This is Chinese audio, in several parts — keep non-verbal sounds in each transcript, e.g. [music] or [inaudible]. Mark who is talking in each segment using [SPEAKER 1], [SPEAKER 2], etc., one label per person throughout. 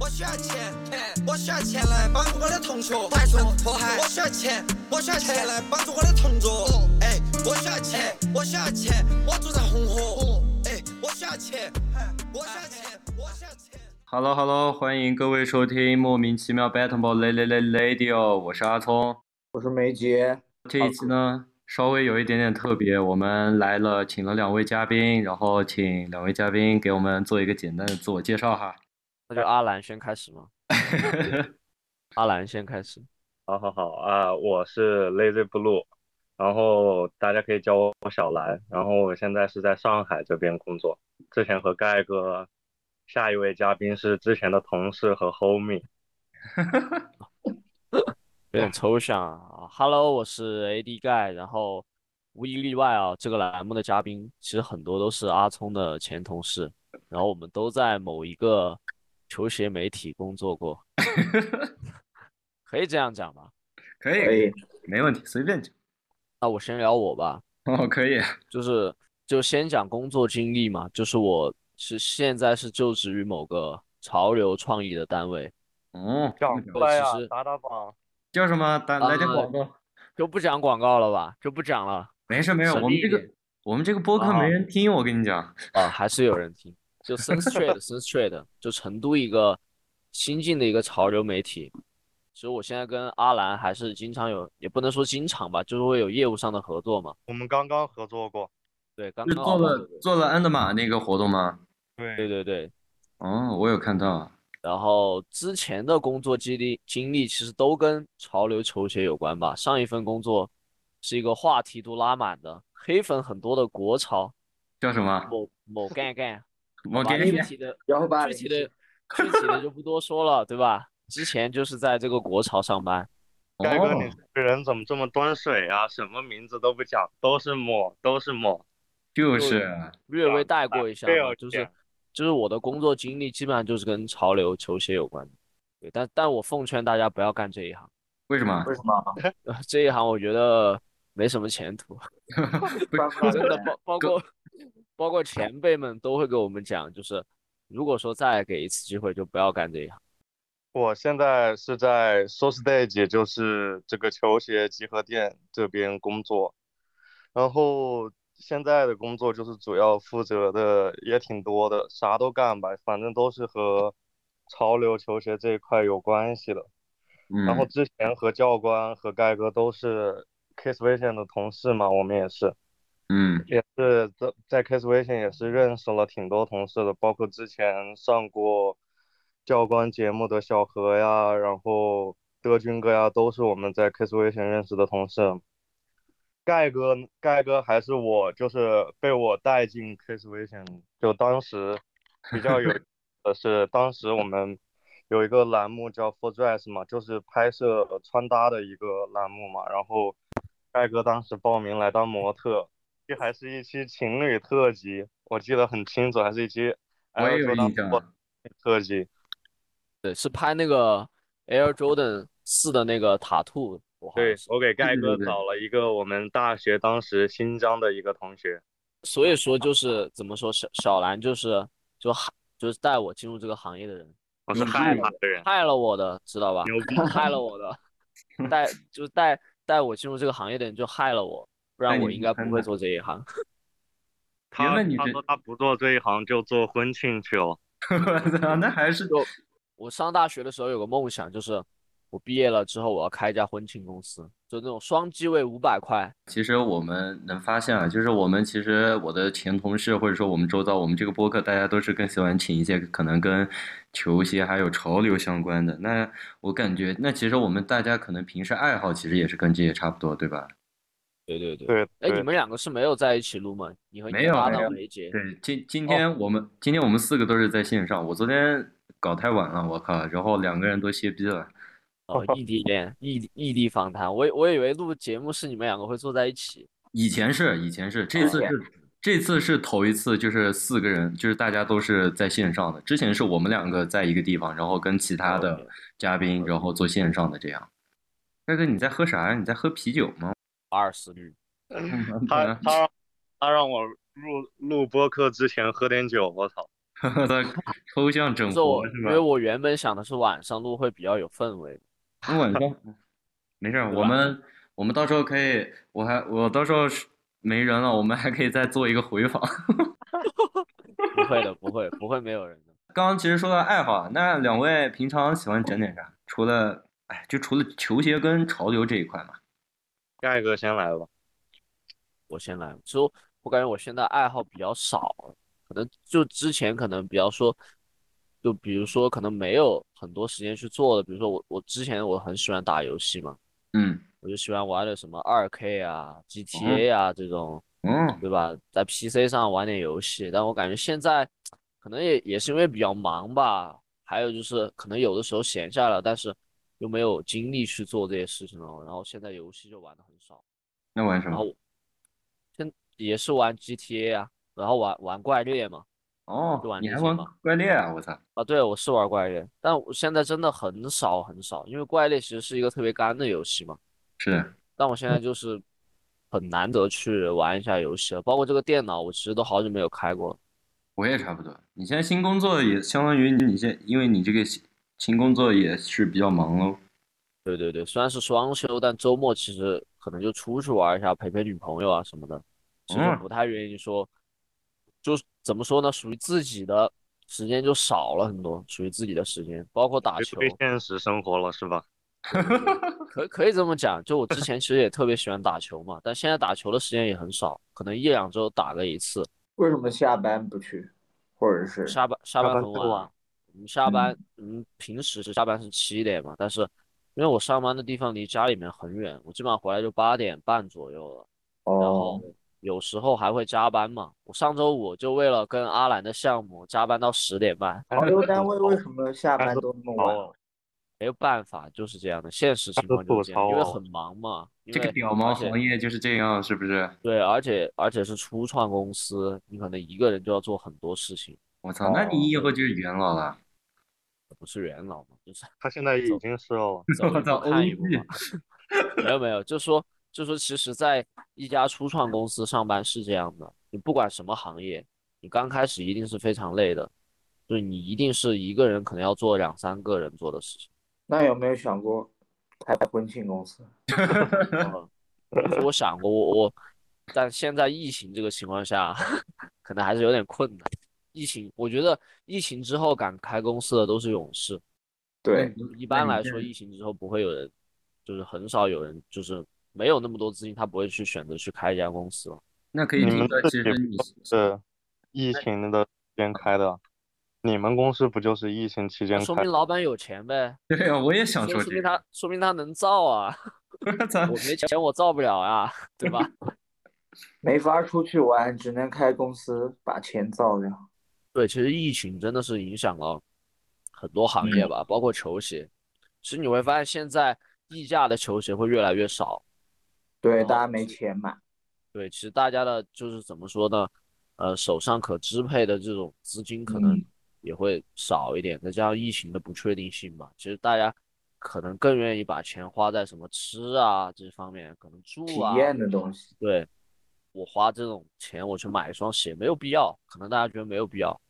[SPEAKER 1] 我需要钱，我需要钱来帮助我的同学快速脱海。我需要钱，我需要钱来帮助我的同桌。哎，我需要钱，我需要钱，我住在红河。哎，我需要钱，我需要钱，我需要钱。
[SPEAKER 2] Hello Hello，欢迎各位收听莫名其妙 Battle Lay Lay Lay Radio，我是阿聪，
[SPEAKER 3] 我是梅杰。
[SPEAKER 2] 这一期呢，稍微有一点点特别，我们来了，请了两位嘉宾，然后请两位嘉宾给我们做一个简单的自我介绍哈。
[SPEAKER 4] 那就阿兰先开始吗？[laughs] 阿兰先开始。
[SPEAKER 5] 好好好啊，我是 Lazy Blue，然后大家可以叫我小兰，然后我现在是在上海这边工作。之前和盖哥，下一位嘉宾是之前的同事和 homie。[laughs]
[SPEAKER 4] 有点抽象啊。Hello，我是 AD 盖，然后无一例外啊，这个栏目的嘉宾其实很多都是阿聪的前同事，然后我们都在某一个。球鞋媒体工作过，[laughs] 可以这样讲吗？[laughs]
[SPEAKER 2] 可以，可以，没问题，随便讲。
[SPEAKER 4] 那我先聊我吧。
[SPEAKER 2] 哦，可以。
[SPEAKER 4] 就是就先讲工作经历嘛，就是我是现在是就职于某个潮流创意的单位。
[SPEAKER 2] 哦，
[SPEAKER 5] 讲出来呀，打打榜。
[SPEAKER 2] 叫什么？打来点广告。
[SPEAKER 4] 就不讲广告了吧？就不讲了。
[SPEAKER 2] 没事没事，我们这个我们这个播客没人听，我跟你讲。
[SPEAKER 4] 啊，还是有人听。就 Sense Trade，Sense [laughs] Trade，就成都一个新进的一个潮流媒体。其实我现在跟阿兰还是经常有，也不能说经常吧，就是会有业务上的合作嘛。
[SPEAKER 5] 我们刚刚合作过，
[SPEAKER 4] 对，刚刚
[SPEAKER 2] 做了做了安德玛那个活动吗？
[SPEAKER 5] 对
[SPEAKER 4] 对对对。
[SPEAKER 2] 哦，我有看到。
[SPEAKER 4] 然后之前的工作经历经历其实都跟潮流球鞋有关吧。上一份工作是一个话题度拉满的、黑粉很多的国潮，
[SPEAKER 2] 叫什么？
[SPEAKER 4] 某某干干。
[SPEAKER 2] 我给你
[SPEAKER 4] 具体的，具体的，[laughs] 具体的就不多说了，对吧？之前就是在这个国潮上班。
[SPEAKER 5] 盖哥，你这人怎么这么端水啊？什么名字都不讲，都是抹，都是抹，
[SPEAKER 2] 就是
[SPEAKER 4] 略微带过一下，就是就是我的工作经历基本上就是跟潮流球鞋有关的。对，但但我奉劝大家不要干这一行。
[SPEAKER 2] 为什么？
[SPEAKER 3] 为什么？[laughs]
[SPEAKER 4] 这一行我觉得没什么前途。[laughs] 真的包包括。包括前辈们都会给我们讲，就是如果说再给一次机会，就不要干这一行。
[SPEAKER 5] 我现在是在 So Stage，也就是这个球鞋集合店这边工作，然后现在的工作就是主要负责的也挺多的，啥都干吧，反正都是和潮流球鞋这一块有关系的。然后之前和教官和盖哥都是 Kiss Vision 的同事嘛，我们也是。
[SPEAKER 2] 嗯，
[SPEAKER 5] 也是在在 Kiss 微信也是认识了挺多同事的，包括之前上过教官节目的小何呀，然后德军哥呀，都是我们在 Kiss 微信认识的同事。盖哥，盖哥还是我，就是被我带进 Kiss 微信，就当时比较有的是，当时我们有一个栏目叫 For Dress 嘛，就是拍摄穿搭的一个栏目嘛，然后盖哥当时报名来当模特。这还是一期情侣特辑，我记得很清楚，还是一期
[SPEAKER 2] Air Jordan
[SPEAKER 5] 特辑。
[SPEAKER 4] 对，是拍那个 Air Jordan 四的那个塔兔。
[SPEAKER 5] 对，我给盖哥找了一个我们大学当时新疆的一个同学。
[SPEAKER 4] 所以说，就是怎么说，小小兰就是就害就是带我进入这个行业的人，
[SPEAKER 5] 我是害他的人，
[SPEAKER 4] 害了我的，知道吧？
[SPEAKER 5] 牛逼，
[SPEAKER 4] 害了我的，[laughs] 带就是带带我进入这个行业的人就害了我。不然我应该不会做这一行。[laughs]
[SPEAKER 5] 他他说他不做这一行就做婚庆去了。[laughs]
[SPEAKER 2] 那还是
[SPEAKER 4] 我上大学的时候有个梦想，就是我毕业了之后我要开一家婚庆公司，就那种双机位五百块。
[SPEAKER 2] 其实我们能发现啊，就是我们其实我的前同事或者说我们周遭，我们这个播客大家都是更喜欢请一些可能跟球鞋还有潮流相关的。那我感觉，那其实我们大家可能平时爱好其实也是跟这些差不多，对吧？
[SPEAKER 4] 对对对
[SPEAKER 5] 对，
[SPEAKER 4] 哎，你们两个是没有在一起录吗？你和
[SPEAKER 2] 没有
[SPEAKER 4] 搭档梅杰。
[SPEAKER 2] 对，今今天我们今天我们四个都是在线上。我昨天搞太晚了，我靠，然后两个人都歇逼了。
[SPEAKER 4] 哦，异地恋，异异地访谈，我我以为录节目是你们两个会坐在一起。
[SPEAKER 2] 以前是，以前是，这次是这次是头一次，就是四个人，就是大家都是在线上的。之前是我们两个在一个地方，然后跟其他的嘉宾，然后做线上的这样。大哥，你在喝啥呀？你在喝啤酒吗？
[SPEAKER 4] 阿尔斯绿。
[SPEAKER 5] 他他他让我录录播课之前喝点酒，我操！[laughs]
[SPEAKER 2] 他抽象整活是
[SPEAKER 4] 因为？我原本想的是晚上录会比较有氛围。
[SPEAKER 2] 那晚上没事儿，我们我们到时候可以，我还我到时候是没人了，我们还可以再做一个回访。[laughs]
[SPEAKER 4] 不会的，不会，不会没有人的。
[SPEAKER 2] 刚刚其实说到爱好啊，那两位平常喜欢整点啥？除了哎，就除了球鞋跟潮流这一块嘛。
[SPEAKER 5] 盖哥先来吧。
[SPEAKER 4] 我先来，其实我感觉我现在爱好比较少，可能就之前可能比较说，就比如说可能没有很多时间去做的，比如说我我之前我很喜欢打游戏嘛，
[SPEAKER 2] 嗯
[SPEAKER 4] 我就喜欢玩的什么二 K 啊、GTA 啊这种，
[SPEAKER 2] 嗯
[SPEAKER 4] 对吧？在 PC 上玩点游戏，但我感觉现在可能也也是因为比较忙吧，还有就是可能有的时候闲下来，但是又没有精力去做这些事情了，然后现在游戏就玩的很少。
[SPEAKER 2] 那玩什么？
[SPEAKER 4] 然后现也是玩 GTA 啊，然后玩玩怪猎嘛。
[SPEAKER 2] 哦
[SPEAKER 4] 就玩，
[SPEAKER 2] 你还玩怪猎啊？我操！
[SPEAKER 4] 啊，对，我是玩怪猎，但我现在真的很少很少，因为怪猎其实是一个特别干的游戏嘛。
[SPEAKER 2] 是
[SPEAKER 4] 但我现在就是很难得去玩一下游戏了，包括这个电脑，我其实都好久没有开过了。
[SPEAKER 2] 我也差不多。你现在新工作也相当于你现，因为你这个新新工作也是比较忙喽。
[SPEAKER 4] 对对对，虽然是双休，但周末其实可能就出去玩一下，陪陪女朋友啊什么的，其实
[SPEAKER 2] 嗯
[SPEAKER 4] 不太愿意说，就怎么说呢，属于自己的时间就少了很多，属于自己的时间，包括打球，
[SPEAKER 5] 现实生活了是吧？[laughs]
[SPEAKER 4] 可可以这么讲。就我之前其实也特别喜欢打球嘛，但现在打球的时间也很少，可能一两周打个一次。
[SPEAKER 3] 为什么下班不去，或者是
[SPEAKER 4] 下班下
[SPEAKER 5] 下
[SPEAKER 4] 班很晚，我们下班嗯平时是下班是七点嘛，但是因为我上班的地方离家里面很远，我基本上回来就八点半左右了。然后
[SPEAKER 3] 哦，
[SPEAKER 4] 有时候还会加班嘛。我上周五就为了跟阿兰的项目加班到十点半，
[SPEAKER 3] 潮流单位为什么下班都那么晚？
[SPEAKER 5] 哦，
[SPEAKER 4] 没有办法，就是这样的，现实情况就是这样，因为很忙嘛。
[SPEAKER 2] 这个屌毛行业就是这样，是不是？
[SPEAKER 4] 对，而且而且是初创公司，你可能一个人就要做很多事情，
[SPEAKER 2] 我操，那你以后就是元老了。
[SPEAKER 4] 不是元老嘛，就是
[SPEAKER 5] 他现在已经是了。
[SPEAKER 4] 走一
[SPEAKER 2] 我操
[SPEAKER 4] 步看一步嘛。没有没有，就说就说，其实，在一家初创公司上班是这样的，你不管什么行业，你刚开始一定是非常累的，就是你一定是一个人可能要做两三个人做的事情。
[SPEAKER 3] 那有没有想过开婚庆公司？[laughs]
[SPEAKER 4] 我想过，我我，但现在疫情这个情况下，[laughs] 可能还是有点困难。疫情，我觉得疫情之后敢开公司的都是勇士。
[SPEAKER 3] 对，
[SPEAKER 4] 一般来说，疫情之后不会有人，就是很少有人，就是没有那么多资金，他不会去选择去开一家公司了。
[SPEAKER 2] 那可以
[SPEAKER 5] 你
[SPEAKER 2] 听出来，
[SPEAKER 5] 们自己
[SPEAKER 2] 其实你
[SPEAKER 5] 是疫情的期间开的，你们公司不就是疫情期间
[SPEAKER 4] 那说明老板有钱呗，[laughs]
[SPEAKER 2] 对啊，我也想
[SPEAKER 4] 说说明。他说明他能造啊，[laughs]
[SPEAKER 2] 我
[SPEAKER 4] 没钱我造不了啊，对吧？[laughs]
[SPEAKER 3] 没法出去玩，只能开公司把钱造掉。
[SPEAKER 4] 对，其实疫情真的是影响了很多行业
[SPEAKER 2] 嗯
[SPEAKER 4] 吧，包括球鞋。其实你会发现，现在溢价的球鞋会越来越少。
[SPEAKER 3] 对，
[SPEAKER 4] 哦
[SPEAKER 3] 大家没钱买。
[SPEAKER 4] 对，其实大家的就是怎么说呢？呃，手上可支配的这种资金可能
[SPEAKER 3] 嗯
[SPEAKER 4] 也会少一点，再加上疫情的不确定性吧，其实大家可能更愿意把钱花在什么吃啊这方面，可能住啊。
[SPEAKER 3] 体验的东西。
[SPEAKER 4] 对，我花这种钱我去买一双鞋没有必要，可能大家觉得没有必要，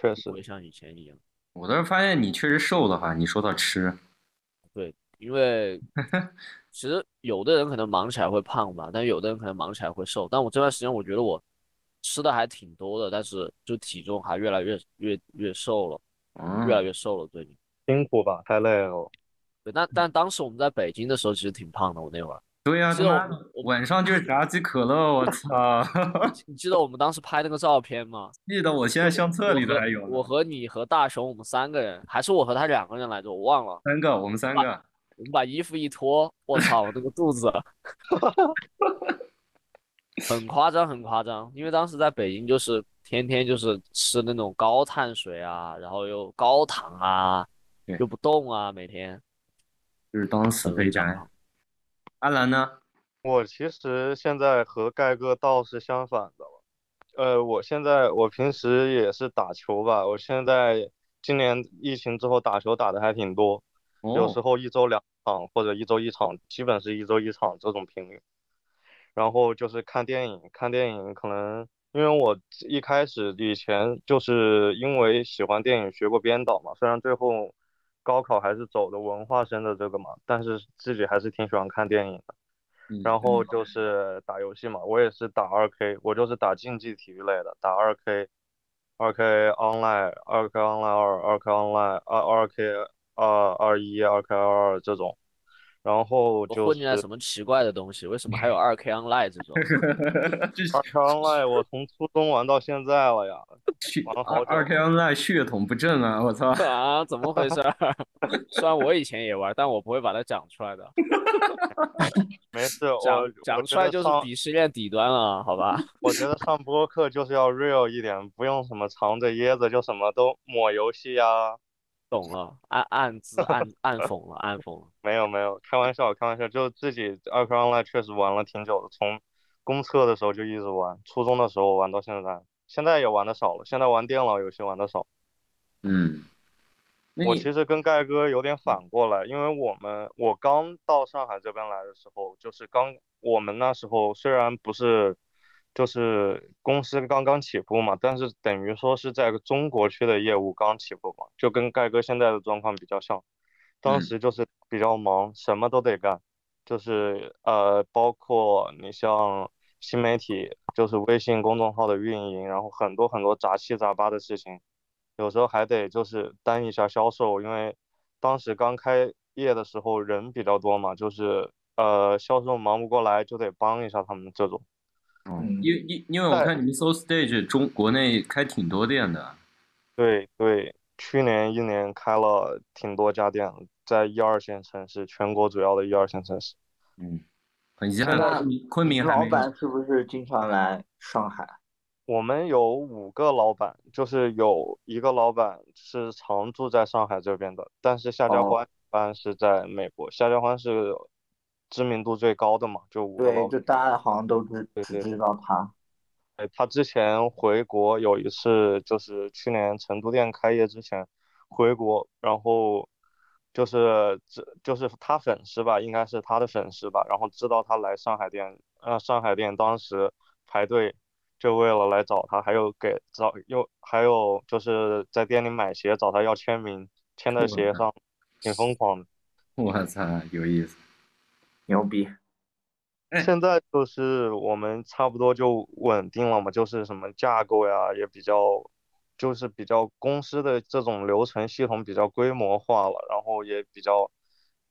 [SPEAKER 5] 确实
[SPEAKER 4] 不会像以前一样。
[SPEAKER 2] 我倒是发现你确实瘦了哈。你说到吃，[laughs]
[SPEAKER 4] 对，因为 [laughs] 其实有的人可能忙起来会胖吧，但有的人可能忙起来会瘦。但我这段时间我觉得我吃的还挺多的，但是就体重还越来越越越瘦了，
[SPEAKER 2] 嗯
[SPEAKER 4] 越，来越瘦了最近。
[SPEAKER 5] 辛苦吧，太累了。
[SPEAKER 4] 对，但但当时我们在北京的时候其实挺胖的，我那会儿，
[SPEAKER 2] 对呀，
[SPEAKER 4] 记得我
[SPEAKER 2] 他妈
[SPEAKER 4] 们我
[SPEAKER 2] 晚上就是炸鸡可乐，我操！[laughs]
[SPEAKER 4] 你记得我们当时拍那个照片吗？
[SPEAKER 2] 记得我现在相册里
[SPEAKER 4] 我和
[SPEAKER 2] 头还有呢
[SPEAKER 4] 我和你和大雄，我们三个人，还是我和他两个人来着，我忘了。
[SPEAKER 2] 三个，我们三个。
[SPEAKER 4] 我们把衣服一脱，我操，我那个肚子 [laughs] 很夸张，很夸张。因为当时在北京，就是天天就是吃那种高碳水啊，然后又高糖啊，又不动啊，每天
[SPEAKER 2] 就是当死肥宅。阿兰呢？
[SPEAKER 5] 我其实现在和盖哥倒是相反的了。呃，我现在我平时也是打球吧，我现在今年疫情之后打球打的还挺多，有时
[SPEAKER 2] 哦，
[SPEAKER 5] 候一周两场或者一周一场，基本是一周一场这种频率。然后就是看电影，看电影可能因为我一开始以前就是因为喜欢电影学过编导嘛，虽然最后高考还是走的文化生的这个嘛，但是自己还是挺喜欢看电影的。
[SPEAKER 2] 嗯
[SPEAKER 5] 然后就是打游戏嘛，我也是打二 K，我就是打竞技体育类的，打二 K，二 K online，二 K online 二，二 K online 二二 K 二二一，二 K 二二这种，然后
[SPEAKER 4] 我
[SPEAKER 5] 就是
[SPEAKER 4] 混进来什么奇怪的东西？为什么还有二 K online 这种？[laughs]
[SPEAKER 5] 二 K online 我从初中玩到现在了呀，[laughs]
[SPEAKER 2] 二 K online 血统不正啊！我操！
[SPEAKER 4] 啊，怎么回事儿？[laughs] 虽然我以前也玩，但我不会把它讲出来的。
[SPEAKER 5] 没事，我
[SPEAKER 4] 讲讲出来就是鄙视链底端了，好吧？
[SPEAKER 5] 我觉得上播客就是要 real 一点，不用什么藏着掖着就什么都抹游戏呀、
[SPEAKER 4] 懂了，暗暗自暗暗讽了，暗讽了。
[SPEAKER 5] 没有没有，开玩笑开玩笑，就自己二 K online 确实玩了挺久的，从公测的时候就一直玩，初中的时候玩到现在，现在也玩的少了，现在玩电脑游戏玩的少。
[SPEAKER 2] 嗯，
[SPEAKER 5] 我其实跟盖哥有点反过来，因为我们我刚到上海这边来的时候，就是刚我们那时候虽然不是，就是公司刚刚起步嘛，但是等于说是在中国区的业务刚起步嘛，就跟盖哥现在的状况比较像。当
[SPEAKER 2] 嗯
[SPEAKER 5] 时就是比较忙，什么都得干，就是呃，包括你像新媒体，就是微信公众号的运营，然后很多很多杂七杂八的事情。有时候还得就是担一下销售，因为当时刚开业的时候人比较多嘛，就是呃销售忙不过来，就得帮一下他们这种。
[SPEAKER 2] 哦
[SPEAKER 3] 嗯
[SPEAKER 2] 因因因为我看你们 Soul Stage 中国内开挺多店的，
[SPEAKER 5] 对对，去年一年开了挺多家店，在一二线城市，全国主要的一二线城市。
[SPEAKER 2] 嗯，很遗憾，昆明还
[SPEAKER 3] 老板是不是经常来上海？
[SPEAKER 5] 我们有五个老板，就是有一个老板是常住在上海这边的，但是夏家
[SPEAKER 3] 哦
[SPEAKER 5] 欢一般是在美国，夏家欢是知名度最高的嘛，就五个老
[SPEAKER 3] 对，就大家好像都知只知道他。
[SPEAKER 5] 哎他之前回国有一次，就是去年成都店开业之前回国，然后就是这就是他粉丝吧，应该是他的粉丝吧，然后知道他来上海店，呃，上海店当时排队就为了来找他，还有给找又还有就是在店里买鞋找他要签名，签在鞋上，挺疯狂的。
[SPEAKER 2] 我操，有意思。
[SPEAKER 3] 牛逼！
[SPEAKER 2] 哎
[SPEAKER 5] 现在就是我们差不多就稳定了嘛，就是什么架构呀也比较，就是比较公司的这种流程系统比较规模化了，然后也比较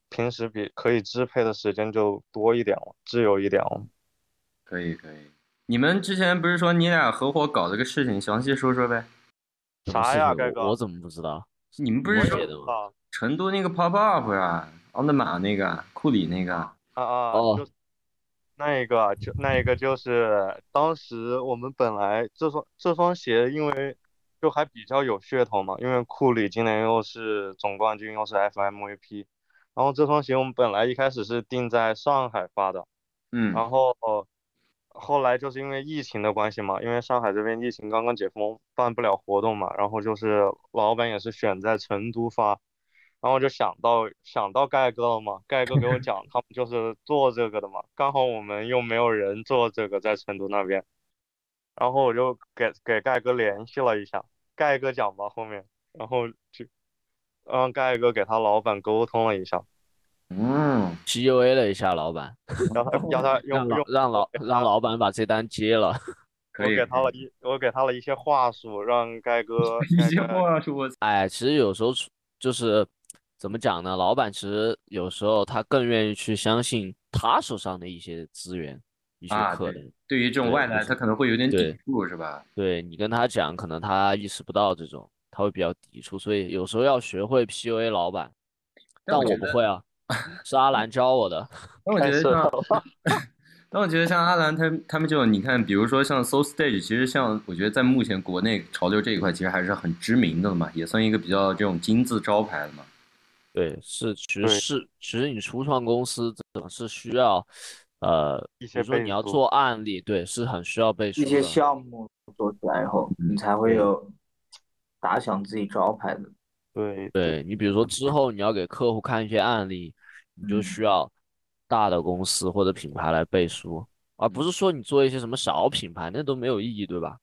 [SPEAKER 5] 平时比可以支配的时间就多一点了，自由一点了。
[SPEAKER 2] 可以可以，你们之前不是说你俩合伙搞这个事情，详细说说呗？
[SPEAKER 5] 啥呀，盖哥？
[SPEAKER 4] 我怎么不知道？
[SPEAKER 2] 你们不是说
[SPEAKER 4] 我写的吗？
[SPEAKER 5] 啊
[SPEAKER 2] 成都那个 pop up 呀，奥特玛那个库里那个，
[SPEAKER 5] 啊啊！
[SPEAKER 4] 哦
[SPEAKER 5] 就那一个就那一个就是当时我们本来这双这双鞋，因为就还比较有噱头嘛，因为库里今年又是总冠军，又是 FMVP，然后这双鞋我们本来一开始是定在上海发的，
[SPEAKER 2] 嗯
[SPEAKER 5] 然后后来就是因为疫情的关系嘛，因为上海这边疫情刚刚解封，办不了活动嘛，然后就是老板也是选在成都发，然后就想到想到盖哥了嘛，盖哥给我 [laughs] 讲他们就是做这个的嘛，刚好我们又没有人做这个在成都那边，然后我就给给盖哥联系了一下，盖哥讲吧后面，然后就让盖哥给他老板沟通了一下，
[SPEAKER 2] 嗯
[SPEAKER 4] ，PUA 了一下老板，
[SPEAKER 5] 让他让他
[SPEAKER 4] 让老
[SPEAKER 5] 用用
[SPEAKER 4] 让老让老板把这单接了。[laughs]
[SPEAKER 2] 可以。
[SPEAKER 5] 我给他了一我给他了一些话术，让盖哥 [laughs]
[SPEAKER 2] 一
[SPEAKER 5] 些
[SPEAKER 2] 话术，
[SPEAKER 4] 哎，其实有时候就是怎么讲呢？老板其实有时候他更愿意去相信他手上的一些资源、一些
[SPEAKER 2] 啊对
[SPEAKER 4] 可能。
[SPEAKER 2] 对于这种外来，他可能会有点抵触，是吧？
[SPEAKER 4] 对你跟他讲，可能他意识不到这种，他会比较抵触，所以有时候要学会 PUA 老板。但我不会啊，是阿兰教我的。[laughs]
[SPEAKER 2] 但我觉得像，[laughs] 但我觉得像阿兰他他们这种，你看，比如说像 Soul Stage，其实像我觉得在目前国内潮流这一块，其实还是很知名的嘛，也算一个比较这种金字招牌的嘛。
[SPEAKER 4] 对，是，其实是，其实你初创公司这种是需要，呃，
[SPEAKER 5] 一
[SPEAKER 4] 比如说你要做案例，对，是很需要背书
[SPEAKER 3] 一些。项目做起来以后，你才会有打响自己招牌的。
[SPEAKER 5] 对
[SPEAKER 4] 对你，比如说之后你要给客户看一些案例，你就
[SPEAKER 3] 嗯
[SPEAKER 4] 需要大的公司或者品牌来背书。而不是说你做一些什么小品牌，那都没有意义，对吧？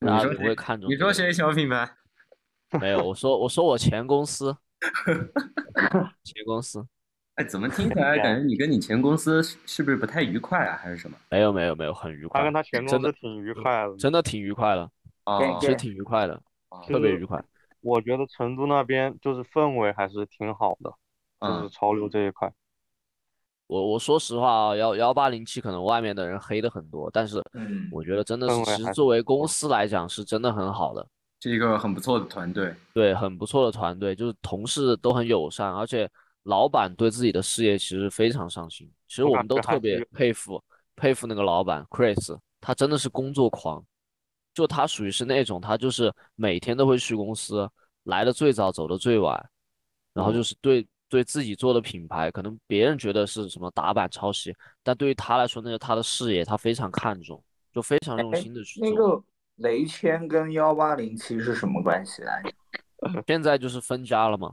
[SPEAKER 2] 你
[SPEAKER 4] 大家不会看重
[SPEAKER 2] 你说谁小品牌？[laughs]
[SPEAKER 4] 没有，我说我说我前公司，[laughs] 前公司
[SPEAKER 2] 哎，怎么听起来感觉你跟你前公司是是不是不太愉快啊，还是什么？
[SPEAKER 4] 没有没有没有很愉快，
[SPEAKER 5] 他跟他前公
[SPEAKER 4] 真的
[SPEAKER 5] 司挺愉快的。
[SPEAKER 4] 真的挺愉快的，
[SPEAKER 2] 哦
[SPEAKER 3] 对
[SPEAKER 4] 是挺愉快的，
[SPEAKER 2] 哦
[SPEAKER 4] 特别愉快。
[SPEAKER 5] 我觉得成都那边就是氛围还是挺好的，就是
[SPEAKER 2] 嗯，
[SPEAKER 5] 潮流这一块。
[SPEAKER 4] 我我说实话啊，幺幺八零七可能外面的人黑的很多，但是
[SPEAKER 3] 嗯，
[SPEAKER 4] 我觉得真的是其实作为公司来讲是真的很好的，
[SPEAKER 2] 是一个很不错的团队。
[SPEAKER 4] 对，很不错的团队，就是同事都很友善，而且老板对自己的事业其实非常上心。其实
[SPEAKER 5] 我
[SPEAKER 4] 我们都特别佩服佩服那个老板 Chris，他真的是工作狂，就他属于是那种他就是每天都会去公司，来的最早走的最晚，然后就是对对自己做的品牌，可能别人觉得是什么打板抄袭，但对于他来说那是他的事业，他非常看重，就非常用
[SPEAKER 3] 哎
[SPEAKER 4] 心的去
[SPEAKER 3] 那
[SPEAKER 4] 做。
[SPEAKER 3] 个雷谦跟幺八零七是什么关系来着？[laughs]
[SPEAKER 4] 现在就是分家了嘛，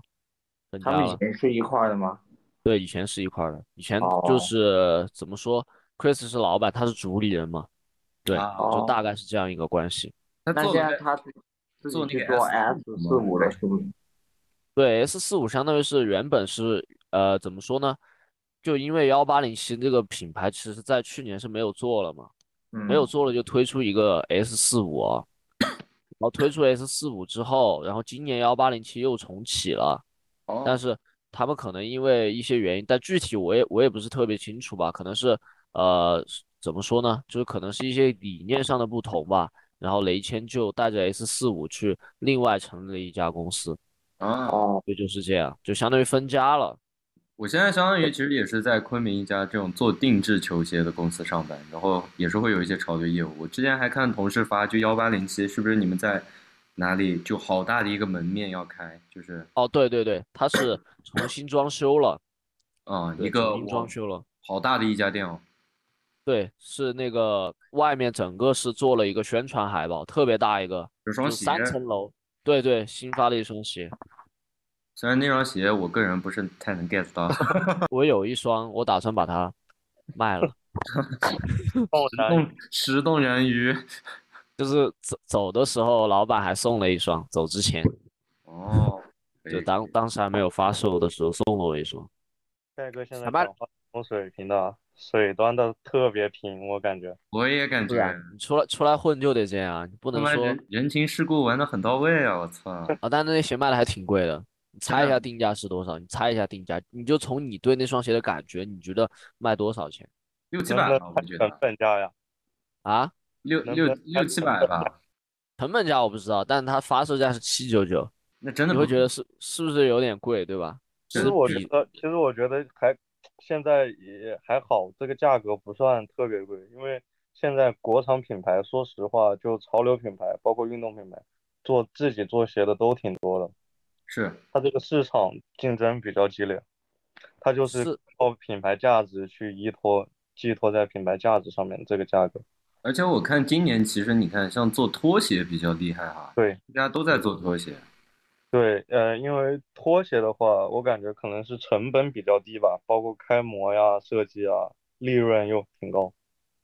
[SPEAKER 4] 分
[SPEAKER 3] 他们以。前是一块儿的吗？
[SPEAKER 4] 对，以前是一块儿的，以前就
[SPEAKER 3] 哦
[SPEAKER 4] 是怎么说，Chris 是老板，他是主理人嘛，对，
[SPEAKER 2] 啊
[SPEAKER 4] 就
[SPEAKER 3] 哦
[SPEAKER 4] 大概是这样一个关系。
[SPEAKER 3] 那现在他
[SPEAKER 2] 做那个
[SPEAKER 3] 己去做
[SPEAKER 2] S
[SPEAKER 3] S 四五了，是不是？
[SPEAKER 4] 对，S 四五相当于是原本是呃怎么说呢？就因为幺八零七这个品牌，其实在去年是没有做了嘛，没有
[SPEAKER 3] 嗯，
[SPEAKER 4] 做了就推出一个 S 四五啊，然后推出 S 四五之后，然后今年幺八零七又重启了。
[SPEAKER 2] 哦
[SPEAKER 4] 但是他们可能因为一些原因，但具体我也我也不是特别清楚吧，可能是呃怎么说呢，就是可能是一些理念上的不同吧。然后雷谦就带着 S 四五去另外成立了一家公司，
[SPEAKER 2] 啊，
[SPEAKER 3] 哦，
[SPEAKER 4] 也就是这样，就相当于分家了。
[SPEAKER 2] 我现在相当于其实也是在昆明一家这种做定制球鞋的公司上班，然后也是会有一些潮流业务。我之前还看同事发，就幺八零七，是不是你们在哪里就好大的一个门面要开，就是
[SPEAKER 4] 哦，对对对，他是重新装修了，[coughs]
[SPEAKER 2] 啊、
[SPEAKER 4] 对
[SPEAKER 2] 一个
[SPEAKER 4] 装修了。
[SPEAKER 2] 好大的一家店哦。
[SPEAKER 4] 对，是那个外面整个是做了一个宣传海报，特别大一个，
[SPEAKER 2] 有双鞋，
[SPEAKER 4] 三层楼。对对，新发的一双鞋，
[SPEAKER 2] 虽然那双鞋我个人不是太能 get 到 [laughs] [laughs]
[SPEAKER 4] 我有一双，我打算把它卖了。[laughs]
[SPEAKER 5] 动然
[SPEAKER 2] 动石动人鱼
[SPEAKER 4] 就是走走的时候，老板还送了一双，走之前
[SPEAKER 2] 哦，
[SPEAKER 4] 就当当时还没有发售的时候送了我一双。
[SPEAKER 5] 盖哥现在
[SPEAKER 4] 还卖
[SPEAKER 5] 水平的啊，水端的特别平，我感觉。
[SPEAKER 2] 我也感觉
[SPEAKER 4] 你出来出来混就得这样，你不能说
[SPEAKER 2] 人人情世故玩的很到位啊！我操，
[SPEAKER 4] 啊，但那鞋卖的还挺贵的。你猜一下定价是多少？你猜一下定价，你就从你对那双鞋的感觉，你觉得卖多少钱
[SPEAKER 2] 六七百吧，我觉
[SPEAKER 5] 成本价呀？
[SPEAKER 4] 啊？
[SPEAKER 2] 六六六七百吧，
[SPEAKER 4] 成本价我不知道，但它发售价是七九九，
[SPEAKER 2] 那真的
[SPEAKER 4] 你会觉得是是不是有点贵，对吧？
[SPEAKER 5] 其实我觉得，其实我觉得还现在也还好，这个价格不算特别贵，因为现在国产品牌，说实话，就潮流品牌，包括运动品牌，做自己做鞋的都挺多的。
[SPEAKER 2] 是
[SPEAKER 5] 它这个市场竞争比较激烈，它就是
[SPEAKER 4] 是
[SPEAKER 5] 靠品牌价值去依托，寄托在品牌价值上面这个价格。
[SPEAKER 2] 而且我看今年其实你看，像做拖鞋比较厉害哈，
[SPEAKER 5] 对
[SPEAKER 2] 大家都在做拖鞋，
[SPEAKER 5] 对，呃，因为拖鞋的话，我感觉可能是成本比较低吧，包括开模呀、设计啊，利润又挺高。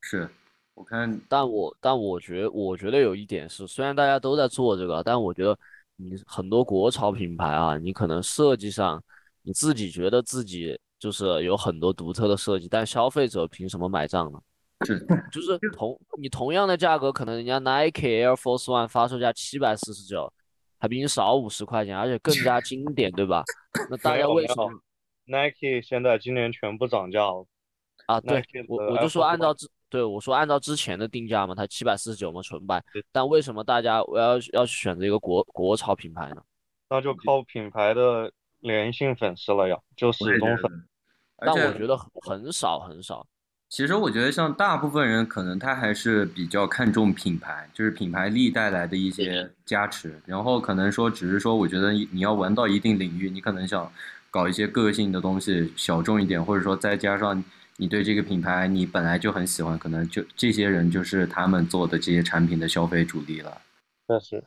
[SPEAKER 2] 是我看
[SPEAKER 4] 但我但我觉我觉得有一点是，虽然大家都在做这个，但我觉得你很多国潮品牌啊，你可能设计上你自己觉得自己就是有很多独特的设计，但消费者凭什么买账呢？
[SPEAKER 2] 是
[SPEAKER 4] 就是同你同样的价格，可能人家 Nike Air Force One 发售价七百四十九，还比你少五十块钱，而且更加经典，对吧？那大家为什么
[SPEAKER 5] 有 Nike 现在今年全部涨价了，
[SPEAKER 4] 啊？对我我就说按照之对我说按照之前的定价嘛，它七百四十九嘛纯白
[SPEAKER 5] 对，
[SPEAKER 4] 但为什么大家我要要去选择一个国国潮品牌呢？
[SPEAKER 5] 那就靠品牌的粘性粉丝了呀，就死忠粉。
[SPEAKER 4] 但
[SPEAKER 2] 而且
[SPEAKER 4] 我觉得很很少很少。
[SPEAKER 2] 其实我觉得，像大部分人可能他还是比较看重品牌，就是品牌力带来的一些加持。然后可能说，只是说，我觉得你你要玩到一定领域，你可能想搞一些个性的东西，小众一点，或者说再加上你对这个品牌你本来就很喜欢，可能就这些人就是他们做的这些产品的消费主力了。
[SPEAKER 5] 确实，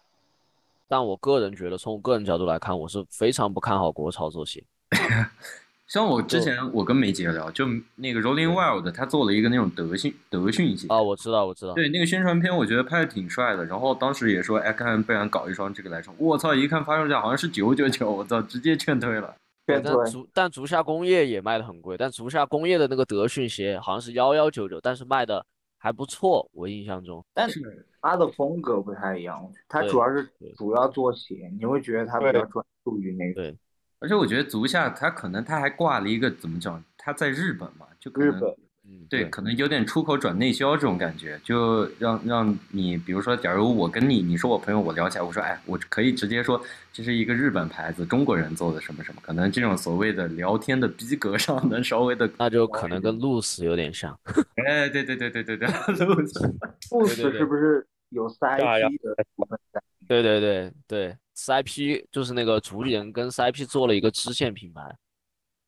[SPEAKER 4] 但我个人觉得，从我个人角度来看，我是非常不看好国潮做鞋。[laughs]
[SPEAKER 2] 像我之前我跟梅姐聊，就那个 Rolling Wild，他做了一个那种德训德训鞋，
[SPEAKER 4] 啊，我知道，我知道。
[SPEAKER 2] 对那个宣传片，我觉得拍的挺帅的。然后当时也说，哎，看不然搞一双这个来穿。我操，一看发售价好像是九九九，我操，直接劝退了。
[SPEAKER 4] 但足但足下工业也卖的很贵，但足下工业的那个德训鞋好像是幺幺九九，但是卖的还不错，我印象中。
[SPEAKER 3] 但
[SPEAKER 2] 是
[SPEAKER 3] 它的风格不太一样，它主要是主要做鞋，你会觉得它比较专注于那个
[SPEAKER 4] 对
[SPEAKER 2] 而且我觉得足下它可能它还挂了一个怎么讲？它在日本嘛，就可能
[SPEAKER 3] 日本。
[SPEAKER 4] 嗯，
[SPEAKER 2] 对，可能有点出口转内销这种感觉，就让让你，比如说，假如我跟你，你说我朋友，我聊起来，我说，哎，我可以直接说这是一个日本牌子，中国人做的什么什么，可能这种所谓的聊天的逼格上能稍微的，
[SPEAKER 4] 那就可能跟 Loose 有点像。[laughs]
[SPEAKER 2] 哎，对对对对对对，路子，
[SPEAKER 3] 布
[SPEAKER 4] 对对
[SPEAKER 3] 斯是不是有三
[SPEAKER 5] 大呀
[SPEAKER 3] IP 的部分在？
[SPEAKER 4] 对对对对，CIP 就是那个主理人跟 CIP 做了一个支线品牌。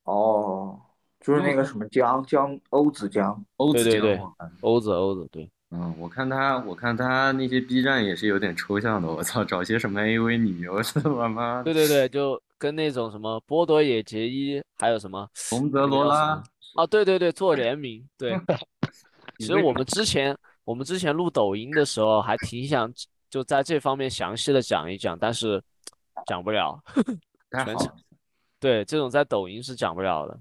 [SPEAKER 3] 哦，就是那个什么江江欧子江，
[SPEAKER 2] 欧子
[SPEAKER 4] 对对对
[SPEAKER 2] 酱我看
[SPEAKER 4] 欧子欧子，对，
[SPEAKER 2] 嗯，我看他，我看他那些 B 站也是有点抽象的，我操，找些什么 AV 女优是他妈的
[SPEAKER 4] 对对对，就跟那种什么波多野结衣，还有什么
[SPEAKER 2] 洪泽罗拉，
[SPEAKER 4] 啊，对对对，做联名，对。[laughs] 其实我们之前我们之前录抖音的时候还挺想就在这方面详细的讲一讲，但是讲不了。全程
[SPEAKER 2] 太好了，
[SPEAKER 4] 对，这种在抖音是讲不了的。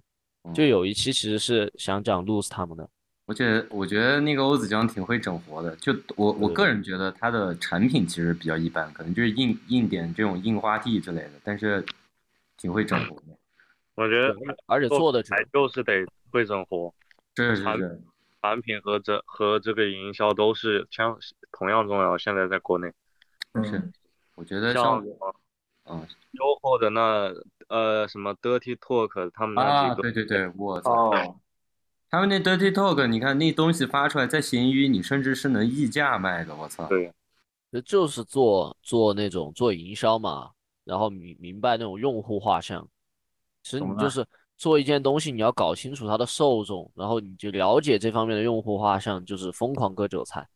[SPEAKER 4] 就
[SPEAKER 2] 嗯
[SPEAKER 4] 有一期其实是想讲 Loose 他们的，
[SPEAKER 2] 而且我觉得那个欧子江挺会整活的，就我我个人觉得他的产品其实比较一般，可能就是印印点这种印花地之类的，但是挺会整活的。[clears throat]
[SPEAKER 5] 我觉得
[SPEAKER 4] 而且做的准
[SPEAKER 5] 还就是得会整活，产
[SPEAKER 2] 是是是，
[SPEAKER 5] 产品和这和这个营销都是相同样重要。现在在国内，
[SPEAKER 2] 是
[SPEAKER 3] 嗯，
[SPEAKER 2] 我觉得
[SPEAKER 5] 像
[SPEAKER 2] 像
[SPEAKER 5] 什么
[SPEAKER 2] 嗯
[SPEAKER 5] 优后的那呃什么 Dirty Talk 他们那
[SPEAKER 2] 啊，
[SPEAKER 5] 几个，
[SPEAKER 2] 对对对，我操，
[SPEAKER 3] 哦，
[SPEAKER 2] 他们那 Dirty Talk，你看那东西发出来，在闲鱼你甚至是能溢价卖的，我操。
[SPEAKER 5] 对，
[SPEAKER 4] 这就是做做那种做营销嘛，然后明明白那种用户画像。其实你就是做一件东西，你要搞清楚它的受众，然后你就了解这方面的用户画像，就是疯狂割韭菜。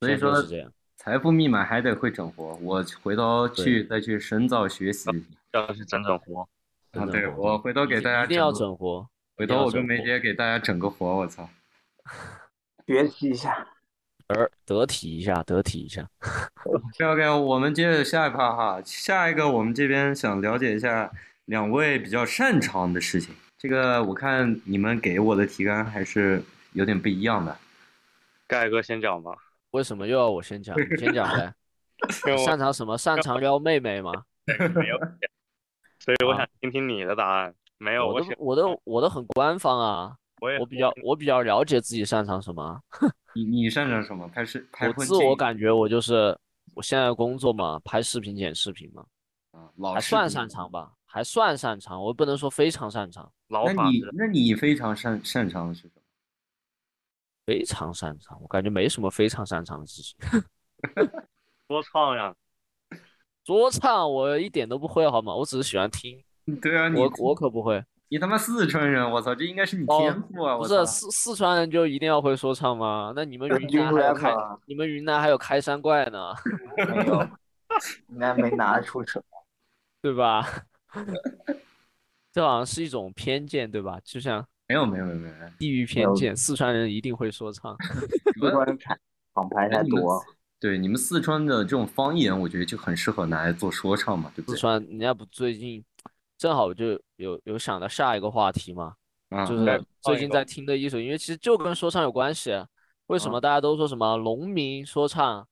[SPEAKER 2] 所以说
[SPEAKER 4] 是这样。
[SPEAKER 2] 财富密码还得会整活，我回头去再去深造学习。
[SPEAKER 5] 要去整整活。
[SPEAKER 2] 啊，对，我回头给大家
[SPEAKER 4] 一定要整活，
[SPEAKER 2] 回头我跟梅姐给大家整个活，我操！
[SPEAKER 3] 学习一下。
[SPEAKER 4] 而得体一下，得体一下。
[SPEAKER 2] OK OK，我们接着下一趴哈，下一个我们这边想了解一下两位比较擅长的事情。这个我看你们给我的提纲还是有点不一样的。
[SPEAKER 5] 盖哥先讲吧，
[SPEAKER 4] 为什么又要我先讲？你先讲呗。[laughs] 擅长什么？擅长撩妹妹吗？[laughs]
[SPEAKER 5] 没有，[laughs] 所以我
[SPEAKER 4] 啊
[SPEAKER 5] 想听听你的答案。没有，
[SPEAKER 4] 我
[SPEAKER 5] 我想
[SPEAKER 4] 的我的我的很官方啊，
[SPEAKER 5] 我也
[SPEAKER 4] 我比较我比较了解自己擅长什么。
[SPEAKER 2] 你你擅长什么？拍视拍
[SPEAKER 4] 我自我感觉我就是我现在工作嘛，拍视频剪视频嘛，
[SPEAKER 2] 啊，老
[SPEAKER 4] 还算擅长吧，还算擅长，我不能说非常擅长，
[SPEAKER 2] 那你
[SPEAKER 5] 老法师，
[SPEAKER 2] 那你非常擅擅长的是什么？
[SPEAKER 4] 非常擅长，我感觉没什么非常擅长的事情。[laughs]
[SPEAKER 5] 说唱呀，[laughs]
[SPEAKER 4] 说唱我一点都不会好吗？我只是喜欢听，
[SPEAKER 2] 对啊，你
[SPEAKER 4] 我我可不会。
[SPEAKER 2] 你他妈四川人，我操，这应该是你
[SPEAKER 4] 哦
[SPEAKER 2] 天赋啊！
[SPEAKER 4] 不
[SPEAKER 2] 我操
[SPEAKER 4] 是四四川人就一定要会说唱吗？那你们云 [laughs] 南还有开
[SPEAKER 3] 啊，
[SPEAKER 4] 你们云南还有开山怪呢，
[SPEAKER 3] 没有，应该没拿出手。
[SPEAKER 4] 对吧？这好像是一种偏见，对吧？就像
[SPEAKER 2] 没有没有没有没有，
[SPEAKER 4] 地域偏见，四川人一定会说唱。[laughs]
[SPEAKER 3] 四川厂厂牌太多，
[SPEAKER 2] 对你们四川的这种方言，我觉得就很适合拿来做说唱嘛，对不对？
[SPEAKER 4] 四川人家不最近正好就有有想到下一个话题嘛，
[SPEAKER 2] 啊，
[SPEAKER 4] 就是最近在听的一首音乐，其实就跟说唱有关系。为什么大家都说什么农民说唱，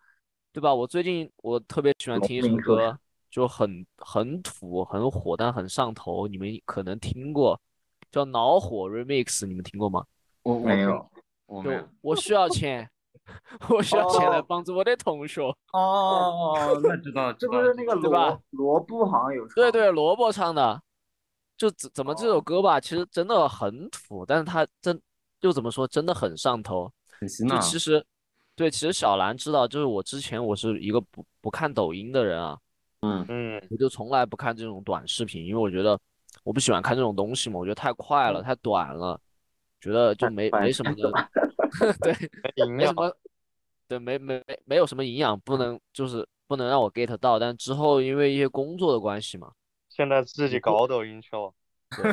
[SPEAKER 4] 对吧？我最近我特别喜欢听一首歌，就很很土、很火，但很上头，你们可能听过，叫《恼火 Remix》，你们听过吗？
[SPEAKER 2] 我我
[SPEAKER 3] 没有，
[SPEAKER 2] 我没有
[SPEAKER 4] 我需要钱，[laughs] 我需要钱来
[SPEAKER 3] 哦。
[SPEAKER 4] 帮助我的同学。
[SPEAKER 2] 哦，那知道知道，
[SPEAKER 3] 是不是那个
[SPEAKER 4] 对吧？
[SPEAKER 3] 罗罗布好像有唱？
[SPEAKER 4] 对对，萝卜唱的，就怎怎么这首歌吧，其实真的很土，但是它真就怎么说，真的很上头。就
[SPEAKER 2] 很。洗脑，
[SPEAKER 4] 其实，对，其实小兰知道，就是我之前我是一个不不看抖音的人啊，
[SPEAKER 2] 嗯。
[SPEAKER 5] 嗯，
[SPEAKER 4] 我就从来不看这种短视频，因为我觉得我不喜欢看这种东西嘛，我觉得太快了，太短了，觉得就没没什么的 [laughs] [laughs] 对，
[SPEAKER 5] 没
[SPEAKER 4] 什么，对，没没没没有什么营养，不能就是不能让我 get 到。但之后因为一些工作的关系嘛，
[SPEAKER 5] 现在自己搞抖音去了，[laughs]
[SPEAKER 4] 对，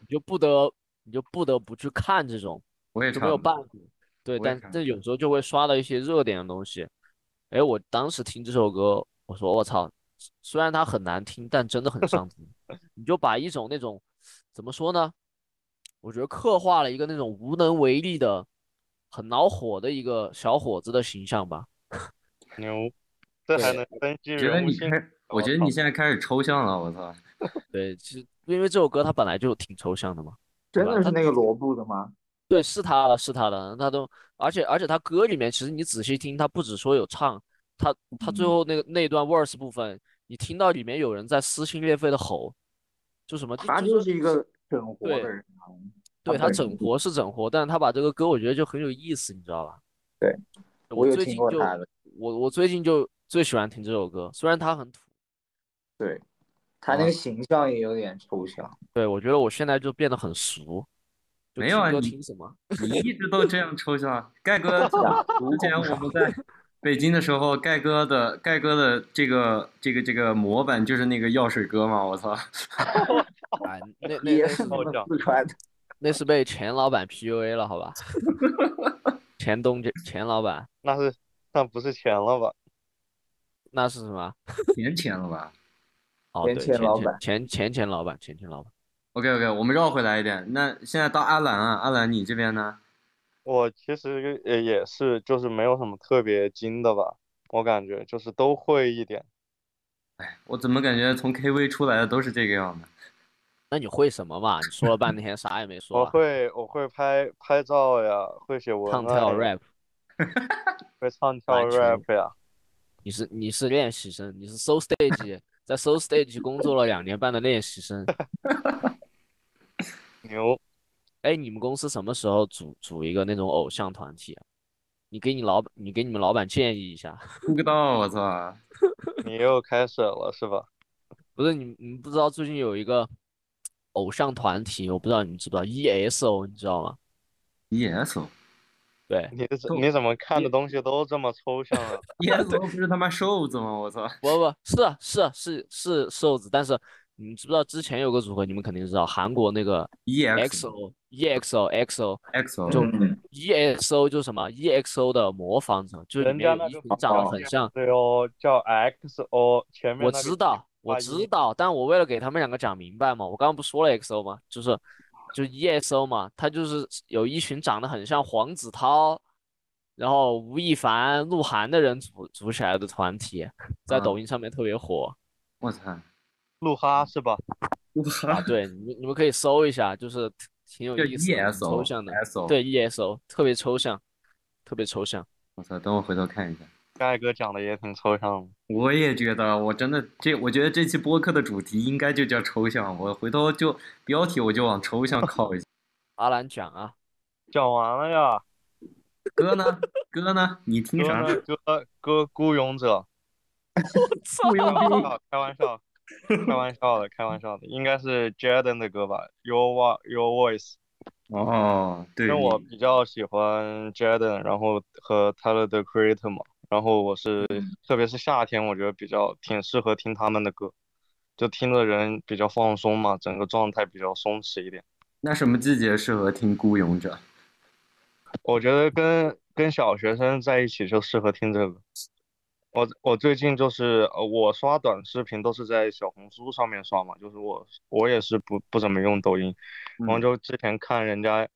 [SPEAKER 4] 你就不得你就不得不去看这种，
[SPEAKER 2] 我也
[SPEAKER 4] 就没有办法。对，但这有时候就会刷到一些热点的东西。哎，我当时听这首歌，我说我操，虽然它很难听，但真的很上 [laughs] 听。你就把一种那种怎么说呢？我觉得刻画了一个那种无能为力的、很恼火的一个小伙子的形象吧。[laughs]
[SPEAKER 5] 牛，这还能分析人物性
[SPEAKER 2] 我觉得你现在开始抽象了，我操！[laughs]
[SPEAKER 4] 对，其实因为这首歌它本来就挺抽象的嘛。对
[SPEAKER 3] 真的是那个罗布的吗？
[SPEAKER 4] 对，是他的，是他的，他都，而且而且他歌里面，其实你仔细听，他不止说有唱，他他最
[SPEAKER 3] 嗯
[SPEAKER 4] 后那个那段 verse 部分，你听到里面有人在撕心裂肺的吼，就什么，
[SPEAKER 3] 他
[SPEAKER 4] 就
[SPEAKER 3] 就是一个整活
[SPEAKER 4] 对
[SPEAKER 3] 的人啊。
[SPEAKER 4] 对他整活是整活，但是他把这个歌我觉得就很有意思，你知道吧？
[SPEAKER 3] 对，
[SPEAKER 4] 我最近就我我最近就最喜欢听这首歌，虽然他很土，
[SPEAKER 3] 对，他那个形象也有点抽象。
[SPEAKER 4] 对我觉得我现在就变得很俗，
[SPEAKER 2] 没有啊你
[SPEAKER 4] 听什么？
[SPEAKER 2] 你一直都这样抽象。盖哥 [laughs] 之前我们在北京的时候，盖哥的盖哥的这个这个这个模板就是那个药水哥嘛，我操！[laughs]
[SPEAKER 4] 哎，那那
[SPEAKER 3] 也
[SPEAKER 4] 是
[SPEAKER 3] 四川的，
[SPEAKER 4] 那是被钱老板 PUA 了，好吧？[laughs] 钱东家钱老板，
[SPEAKER 5] 那是那不是钱了吧？
[SPEAKER 4] 那是什么？[laughs]
[SPEAKER 2] 钱钱了吧
[SPEAKER 4] 哦，
[SPEAKER 3] 钱
[SPEAKER 4] 对，钱
[SPEAKER 3] 钱老板
[SPEAKER 4] 钱钱钱老板，钱钱老板。
[SPEAKER 2] ？OK OK，我们绕回来一点。那现在到阿兰啊，阿兰你这边呢？
[SPEAKER 5] 我其实也也是，就是没有什么特别精的吧，我感觉就是都会一点。
[SPEAKER 2] 哎，我怎么感觉从 KV 出来的都是这个样的？[laughs]
[SPEAKER 4] 那你会什么嘛？你说了半天啥也没说啊。
[SPEAKER 5] 我会我会拍拍照呀，会写文
[SPEAKER 4] 唱跳，rap，
[SPEAKER 5] 会唱 [laughs] 跳 rap 呀。
[SPEAKER 4] 你是你是练习生，你是 Soul Stage [laughs] 在 Soul Stage 工作了两年半的练习生。
[SPEAKER 5] 牛，
[SPEAKER 4] 哎，你们公司什么时候组组一个那种偶像团体啊？你给你老板，你给你们老板建议一下。
[SPEAKER 2] 不知道，我操！[laughs]
[SPEAKER 5] 你又开始了是吧？
[SPEAKER 4] 不是你你不知道最近有一个偶像团体，我不知道你们知不知道 ESO，你知道吗
[SPEAKER 2] ？ESO
[SPEAKER 4] 对，
[SPEAKER 5] 你怎你怎么看的东西都这么抽象啊
[SPEAKER 2] ？ESO 不是他妈瘦子吗？我操
[SPEAKER 4] 不不是啊是啊是是瘦子，但是你们知不知道之前有个组合，你们肯定知道，韩国那个
[SPEAKER 2] ！EXO
[SPEAKER 4] EXO EXO EXO
[SPEAKER 2] EXO
[SPEAKER 4] 就
[SPEAKER 3] 嗯
[SPEAKER 4] EXO 就什么 EXO 的模仿者，就里
[SPEAKER 5] 人家
[SPEAKER 4] 长得
[SPEAKER 3] 哦
[SPEAKER 4] 很像。
[SPEAKER 5] 对哦，叫 XO，前面
[SPEAKER 4] 我知道，我知道，但我为了给他们两个讲明白嘛，我刚刚不说了 XO 吗？就是就是 EXO 嘛，他就是有一群长得很像黄子韬，然后吴亦凡、鹿晗的人组组起来的团体，在
[SPEAKER 2] 啊
[SPEAKER 4] 抖音上面特别火
[SPEAKER 2] 我操！
[SPEAKER 5] 鹿哈是吧？
[SPEAKER 4] 啊。对，你们你们可以搜一下，就是挺有意思
[SPEAKER 2] ESO
[SPEAKER 4] 抽象的。
[SPEAKER 2] SO
[SPEAKER 4] 对 ESO 特别抽象，特别抽象。
[SPEAKER 2] 我操！等我回头看一下。
[SPEAKER 5] 盖哥讲的也很抽象的。
[SPEAKER 2] 我也觉得，我真的这，我觉得这期播客的主题应该就叫抽象。我回头就标题我就往抽象靠一下。[laughs]
[SPEAKER 4] 阿兰讲啊，
[SPEAKER 5] 讲完了呀，
[SPEAKER 2] 哥呢？哥呢？你听啥？
[SPEAKER 5] 歌呢？歌歌孤勇者，
[SPEAKER 2] 雇佣兵。
[SPEAKER 5] 开玩笑，开玩笑的，开玩笑的，应该是 Jaden 的歌吧？Your Wa- Your Voice，
[SPEAKER 2] 哦，对，
[SPEAKER 5] 因为我比较喜欢 Jaden，然后和 Tyler the Creator 嘛，然后我是特别是夏天，我觉得比较挺适合听他们的歌，就听的人比较放松嘛，整个状态比较松弛一点。
[SPEAKER 2] 那什么季节适合听《孤勇者》？
[SPEAKER 5] 我觉得跟跟小学生在一起就适合听这个。我我最近就是呃，我刷短视频都是在小红书上面刷嘛，就是我我也是不不怎么用抖音，然后
[SPEAKER 2] 嗯
[SPEAKER 5] 就之前看人家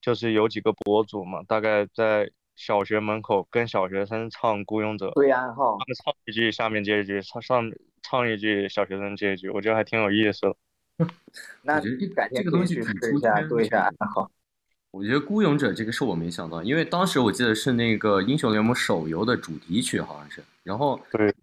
[SPEAKER 5] 就是有几个博主嘛，大概在小学门口跟小学生唱《孤勇者》，
[SPEAKER 3] 对暗号
[SPEAKER 5] 他，们唱一句，下面接一句，唱上唱一句，小学生接一句，我觉得还挺有意思的。[laughs]
[SPEAKER 3] 那改天可以去试一下，对一下
[SPEAKER 2] 的
[SPEAKER 3] 暗号。
[SPEAKER 2] 我觉得《孤勇者》这个是我没想到，因为当时我记得是那个英雄联盟手游的主题曲，好像是，然后
[SPEAKER 5] 对，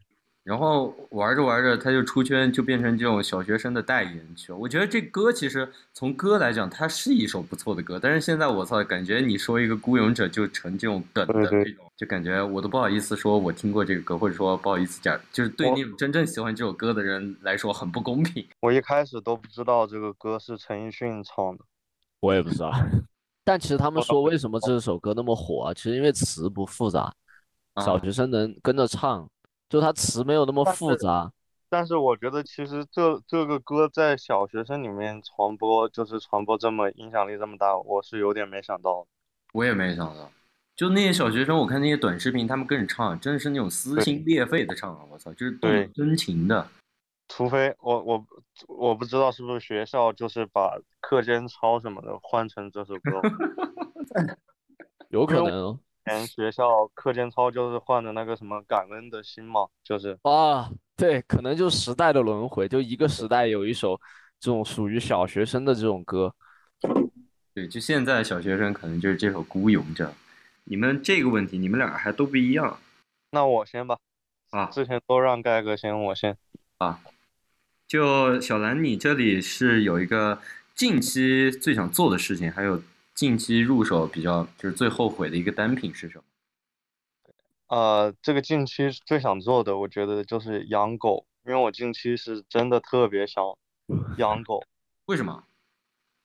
[SPEAKER 2] 然后玩着玩着它就出圈，就变成这种小学生的代言曲。我觉得这歌其实从歌来讲，它是一首不错的歌，但是现在我操，感觉你说一个《孤勇者》就成这种梗的
[SPEAKER 5] 对对
[SPEAKER 2] 这种，就感觉我都不好意思说我听过这个歌，或者说不好意思讲，就是对
[SPEAKER 5] 我
[SPEAKER 2] 那种真正喜欢这首歌的人来说很不公平。[laughs]
[SPEAKER 5] 我一开始都不知道这个歌是陈奕迅唱的。
[SPEAKER 4] 我也不知道。但其实他们说为什么这首歌那么火啊？其实因为词不复杂，小
[SPEAKER 2] 啊
[SPEAKER 4] 学生能跟着唱，就它词没有那么复杂，
[SPEAKER 5] 但是我觉得其实这这个歌在小学生里面传播，就是传播这么影响力这么大，我是有点没想到。
[SPEAKER 2] 我也没想到，就那些小学生，我看那些短视频，他们跟着唱，真的是那种撕心裂肺的唱啊！我操，就是动
[SPEAKER 5] 对
[SPEAKER 2] 真情的。
[SPEAKER 5] 除非我我我不知道是不是学校就是把课间操什么的换成这首歌，[laughs]
[SPEAKER 4] 有可能哦
[SPEAKER 5] 前学校课间操就是换的那个什么感恩的心嘛，就是
[SPEAKER 4] 啊，对，可能就时代的轮回，就一个时代有一首这种属于小学生的这种歌。
[SPEAKER 2] 对，就现在小学生可能就是这首《孤勇者》。你们这个问题，你们俩还都不一样
[SPEAKER 5] 那我先吧，
[SPEAKER 2] 啊
[SPEAKER 5] 之前都让盖哥先，我先。
[SPEAKER 2] 啊！就小兰，你这里是有一个近期最想做的事情，还有近期入手比较就是最后悔的一个单品是什么？
[SPEAKER 5] 呃，这个近期最想做的，我觉得就是养狗，因为我近期是真的特别想 [laughs] 养狗，
[SPEAKER 2] 为什么？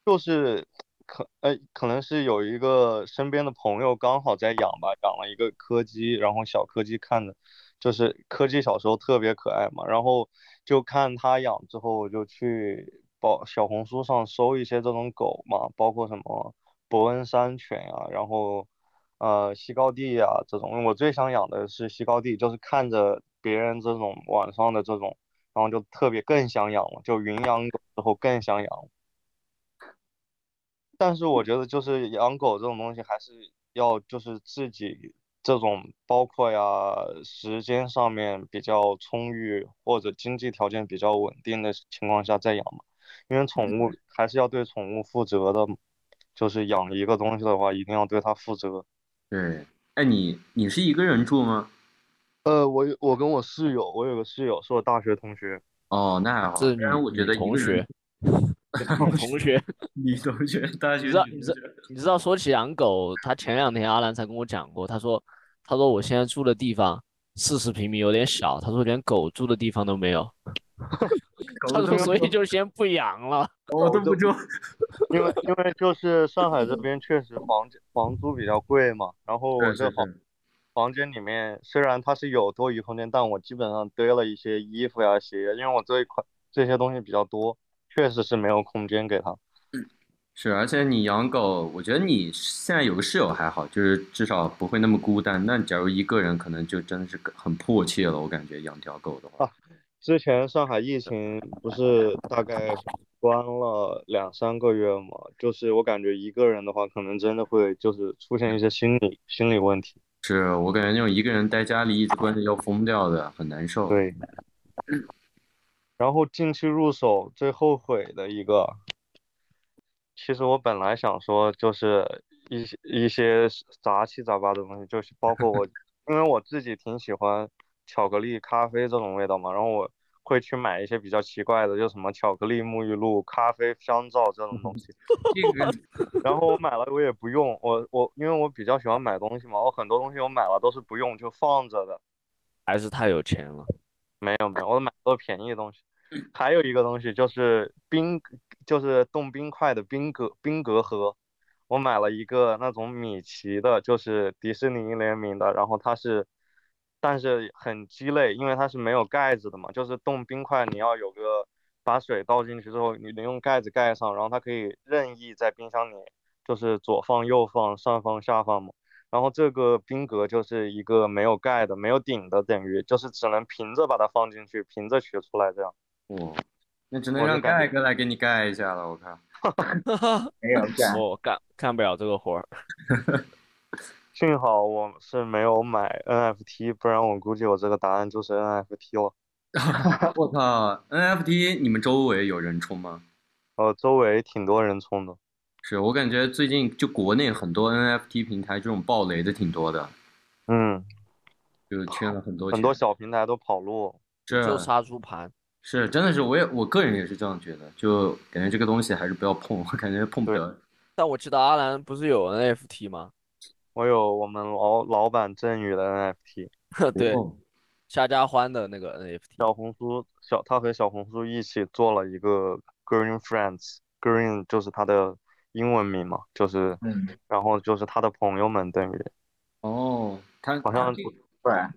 [SPEAKER 5] 就是可呃可能是有一个身边的朋友刚好在养吧，养了一个柯基，然后小柯基看着就是柯基小时候特别可爱嘛，然后就看他养之后，我就去包小红书上搜一些这种狗嘛，包括什么伯恩山犬呀、然后呃西高地呀、这种，我最想养的是西高地，就是看着别人这种网上的这种，然后就特别更想养了，就云养狗之后更想养了。但是我觉得就是养狗这种东西还是要就是自己这种包括呀时间上面比较充裕或者经济条件比较稳定的情况下再养嘛，因为宠物还是要对宠物负责的，就是养一个东西的话一定要对它负责。
[SPEAKER 2] 对，哎，你你是一个人住吗？
[SPEAKER 5] 呃，我有我跟我室友，我有个室友是我大学同学，
[SPEAKER 2] 哦，那还好。
[SPEAKER 4] 是
[SPEAKER 2] 不然我觉得
[SPEAKER 4] 女 [laughs] 同学
[SPEAKER 2] 人，
[SPEAKER 4] 同学，
[SPEAKER 2] 女同学，大学
[SPEAKER 4] 你知道你知
[SPEAKER 2] 道
[SPEAKER 4] 你知道说起养狗，他前两天阿兰才跟我讲过，他说他说我现在住的地方四十平米有点小，他说连狗住的地方都没有，他说所以就先不养了。
[SPEAKER 2] 我都不住。[laughs]
[SPEAKER 5] 因为因为就是上海这边确实房房租比较贵嘛，然后我这房，房间里面虽然它是有多余空间，但我基本上堆了一些衣服呀、鞋，因为我这一块这些东西比较多，确实是没有空间给它。
[SPEAKER 2] 是，而且你养狗，我觉得你现在有个室友还好，就是至少不会那么孤单。那假如一个人，可能就真的是很迫切了。我感觉养条狗的话，
[SPEAKER 5] 之前上海疫情不是大概关了两三个月嘛，就是我感觉一个人的话，可能真的会就是出现一些心理心理问题。
[SPEAKER 2] 是我感觉那种一个人待家里一直关着要疯掉的，很难受。
[SPEAKER 5] 对，然后近期入手最后悔的一个，其实我本来想说就是一些一些杂七杂八的东西，就是包括我，[laughs] 因为我自己挺喜欢巧克力、咖啡这种味道嘛，然后我会去买一些比较奇怪的，就什么巧克力沐浴露、咖啡香皂这种东西。[laughs] [laughs] 然后我买了我也不用，我我因为我比较喜欢买东西嘛，我很多东西我买了都是不用就放着的。
[SPEAKER 4] 还是太有钱了。
[SPEAKER 5] 没有没有，我买都是便宜的东西。还有一个东西就是冰，就是冻冰块的冰格冰格盒，我买了一个那种米奇的，就是迪士尼联名的，然后它是，但是很鸡肋，因为它是没有盖子的嘛，就是冻冰块你要有个把水倒进去之后，你能用盖子盖上，然后它可以任意在冰箱里就是左放右放上放下放嘛。然后这个冰格就是一个没有盖的、没有顶的，等于就是只能平着把它放进去，平着取出来这样。
[SPEAKER 2] 嗯，那只能让盖哥来给你盖一下了。我靠，[laughs]
[SPEAKER 3] 没有 [laughs] 干。
[SPEAKER 4] 我干干不了这个活儿。[laughs]
[SPEAKER 5] 幸好我是没有买 NFT，不然我估计我这个答案就是 NFT 了。
[SPEAKER 2] 我靠，NFT 你们周围有人充吗？
[SPEAKER 5] 呃，周围挺多人充的。
[SPEAKER 2] 是我感觉最近就国内很多 NFT 平台这种暴雷的挺多的，
[SPEAKER 5] 嗯，
[SPEAKER 2] 就圈了很多
[SPEAKER 5] 很多。小平台都跑路。
[SPEAKER 4] 就杀猪盘，
[SPEAKER 2] 是真的是，我也我个人也是这样觉得，就感觉这个东西还是不要碰，我感觉碰不了。
[SPEAKER 4] 但我知道阿兰不是有 NFT 吗？
[SPEAKER 5] 我有我们老老板振宇的 NFT，[laughs]
[SPEAKER 4] 对，
[SPEAKER 2] 哦
[SPEAKER 4] 夏家欢的那个 NFT。
[SPEAKER 5] 小红书小他和小红书一起做了一个 Green Friends，Green 就是他的英文名嘛，就是
[SPEAKER 3] 嗯，
[SPEAKER 5] 然后就是他的朋友们等于
[SPEAKER 2] 哦，他
[SPEAKER 5] 好像
[SPEAKER 2] 它这
[SPEAKER 3] 不然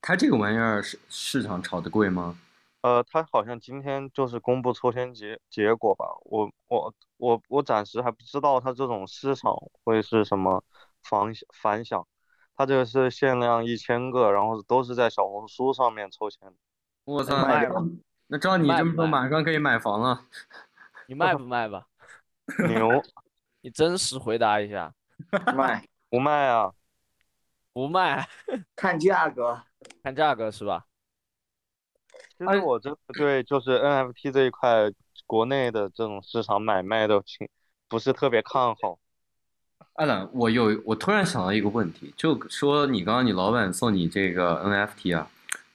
[SPEAKER 2] 它这个玩意儿市市场炒的贵吗？
[SPEAKER 5] 呃，他好像今天就是公布抽签结结果吧，我我我我暂时还不知道他这种市场会是什么反反响，他这个是限量一千个，然后都是在小红书上面抽签。
[SPEAKER 2] 我操，
[SPEAKER 3] 卖掉
[SPEAKER 2] 那照你这么说，马上可以买房了。
[SPEAKER 4] 你卖不卖吧？[laughs]
[SPEAKER 5] 牛
[SPEAKER 4] 你真实回答一下，[laughs]
[SPEAKER 3] 卖，
[SPEAKER 5] 不卖啊？
[SPEAKER 4] 不卖，[laughs]
[SPEAKER 3] 看价格。
[SPEAKER 4] 看价格是吧？
[SPEAKER 5] 其实我真的对就是 NFT 这一块国内的这种市场买卖的情不是特别看好。
[SPEAKER 2] 阿懒，我有我突然想到一个问题，就说你刚刚你老板送你这个 NFT 啊，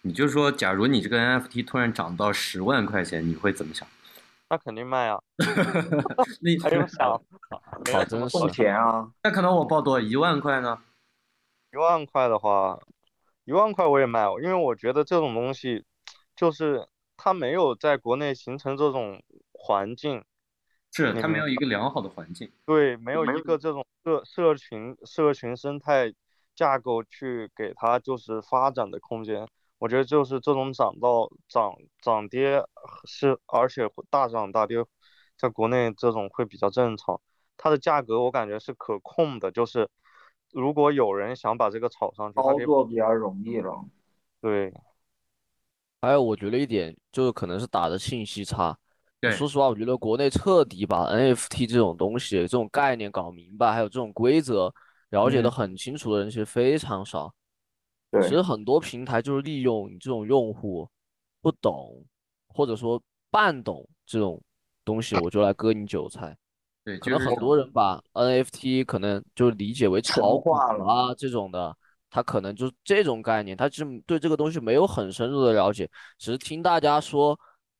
[SPEAKER 2] 你就说假如你这个 NFT 突然涨到十万块钱，你会怎么想？[laughs]
[SPEAKER 5] 那肯定卖啊，[laughs]
[SPEAKER 2] 那
[SPEAKER 5] 还用想？
[SPEAKER 4] 好真实
[SPEAKER 3] 送钱啊！
[SPEAKER 2] 那可能我报多少一万块呢？
[SPEAKER 5] 一万块的话，一万块我也卖，因为我觉得这种东西，就是它没有在国内形成这种环境，
[SPEAKER 2] 是
[SPEAKER 5] 你
[SPEAKER 2] 它没有一个良好的环境。
[SPEAKER 5] 对，没有一个这种社社群社群生态架构去给它就是发展的空间。我觉得就是这种涨到涨涨跌是，而且会大涨大跌，在国内这种会比较正常。它的价格我感觉是可控的，就是如果有人想把这个炒上去，
[SPEAKER 3] 操作比较容易了。
[SPEAKER 5] 对。
[SPEAKER 4] 还有，我觉得一点就是可能是打的信息差。
[SPEAKER 2] 对
[SPEAKER 4] 说实话，我觉得国内彻底把 NFT 这种东西、这种概念搞明白，还有这种规则了解的
[SPEAKER 2] 嗯
[SPEAKER 4] 很清楚的人其实非常少。
[SPEAKER 3] 对
[SPEAKER 4] 其实很多平台就是利用你这种用户不懂，或者说半懂这种东西，我就来割你韭菜。
[SPEAKER 2] 对，
[SPEAKER 4] 可
[SPEAKER 2] 就是
[SPEAKER 4] 能很多人把 NFT 可能就理解为
[SPEAKER 3] 神
[SPEAKER 4] 炒股
[SPEAKER 3] 化了
[SPEAKER 4] 啊这种的，他可能就是这种概念，他就对这个东西没有很深入的了解，只是听大家说，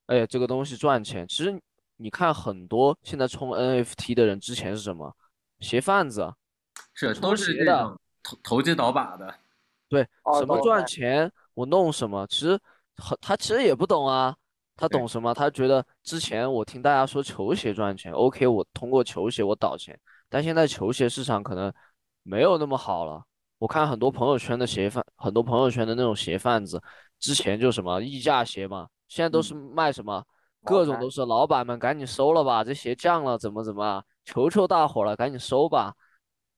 [SPEAKER 4] 哎，这个东西赚钱。其实你看很多现在冲 NFT 的人之前是什么？鞋贩子，啊
[SPEAKER 2] 是都是这
[SPEAKER 4] 鞋的
[SPEAKER 2] 种投投机倒把的。
[SPEAKER 4] 对，
[SPEAKER 3] 二
[SPEAKER 4] 什么赚钱我弄什么，其实很他其实也不懂啊，他懂什么？他觉得之前我听大家说球鞋赚钱，OK，我通过球鞋我倒钱，但现在球鞋市场可能没有那么好了。我看很多朋友圈的鞋贩，很多朋友圈的那种鞋贩子，之前就什么溢价鞋嘛，现在都是卖什么，各种都是老板们赶紧收了吧，这鞋降了怎么怎么啊，求求大伙了，赶紧收吧，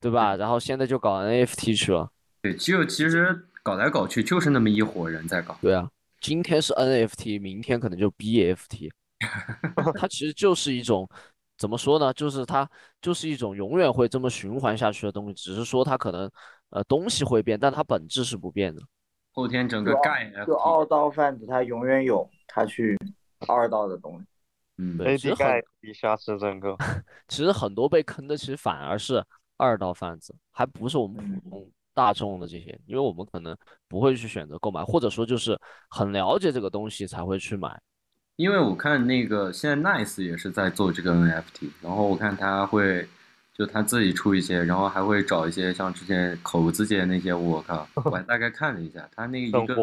[SPEAKER 4] 对吧？然后现在就搞 NFT 去了。
[SPEAKER 2] 对，就其实搞来搞去就是那么一伙人在搞。
[SPEAKER 4] 对啊，今天是 NFT，明天可能就 BFT，[laughs] 它其实就是一种怎么说呢？就是它就是一种永远会这么循环下去的东西，只是说它可能呃东西会变，但它本质是不变的。
[SPEAKER 2] 后天整个
[SPEAKER 3] 就
[SPEAKER 2] 盖
[SPEAKER 3] 就二道贩子他永远有他去二道的东西。
[SPEAKER 2] 嗯，
[SPEAKER 4] 对其实
[SPEAKER 5] AD 盖
[SPEAKER 4] 很
[SPEAKER 5] 一下是整个，[laughs]
[SPEAKER 4] 其实很多被坑的，其实反而是二道贩子，还不是我们
[SPEAKER 3] 嗯
[SPEAKER 4] 普通大众的这些，因为我们可能不会去选择购买，或者说就是很了解这个东西才会去买。
[SPEAKER 2] 因为我看那个现在 Nice 也是在做这个 NFT，然后我看他会就他自己出一些，然后还会找一些像之前口子姐那些，我靠，[laughs] 我还大概看了一下，他那个一个，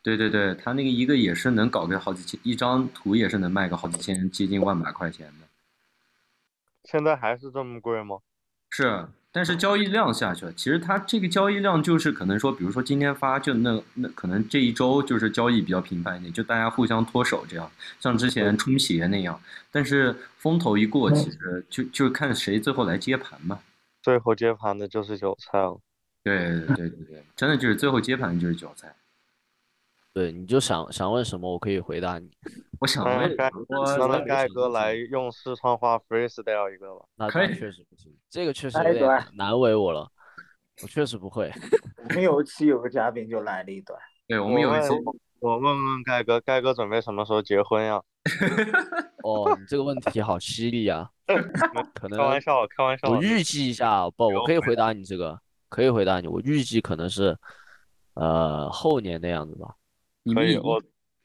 [SPEAKER 2] 对对对，他那个一个也是能搞个好几千，一张图也是能卖个好几千，接近万把块钱的。
[SPEAKER 5] 现在还是这么贵吗？
[SPEAKER 2] 是，但是交易量下去了。其实它这个交易量就是可能说，比如说今天发，就那那可能这一周就是交易比较频繁一点，就大家互相脱手这样，像之前冲鞋那样。但是风头一过，其实就就看谁最后来接盘嘛。
[SPEAKER 5] 最后接盘的就是韭菜了。
[SPEAKER 2] 对对对对对，真的就是最后接盘就是韭菜。
[SPEAKER 4] 对，你就想想问什么，我可以回答你。[laughs]
[SPEAKER 2] 我想问
[SPEAKER 5] 那让盖，
[SPEAKER 2] 我
[SPEAKER 5] 那让盖哥
[SPEAKER 4] 我
[SPEAKER 5] 来用四川话 freestyle 一个吧。
[SPEAKER 4] 那那
[SPEAKER 2] 可以
[SPEAKER 4] 确实不行，这个确实有点难为我了，我确实不会。[laughs]
[SPEAKER 3] 我们有一期有个嘉宾就来了一段，[laughs]
[SPEAKER 2] 对我们有一期
[SPEAKER 5] 我我问问盖哥，盖哥准备什么时候结婚呀？
[SPEAKER 4] 哦，你这个问题好犀利啊！可能
[SPEAKER 5] 开玩笑，开玩笑。
[SPEAKER 4] 我预计一下，不，
[SPEAKER 5] 我
[SPEAKER 4] 可以回答你这个，可以回答你。我预计可能是，呃，后年的样子吧。
[SPEAKER 2] 你们
[SPEAKER 5] 我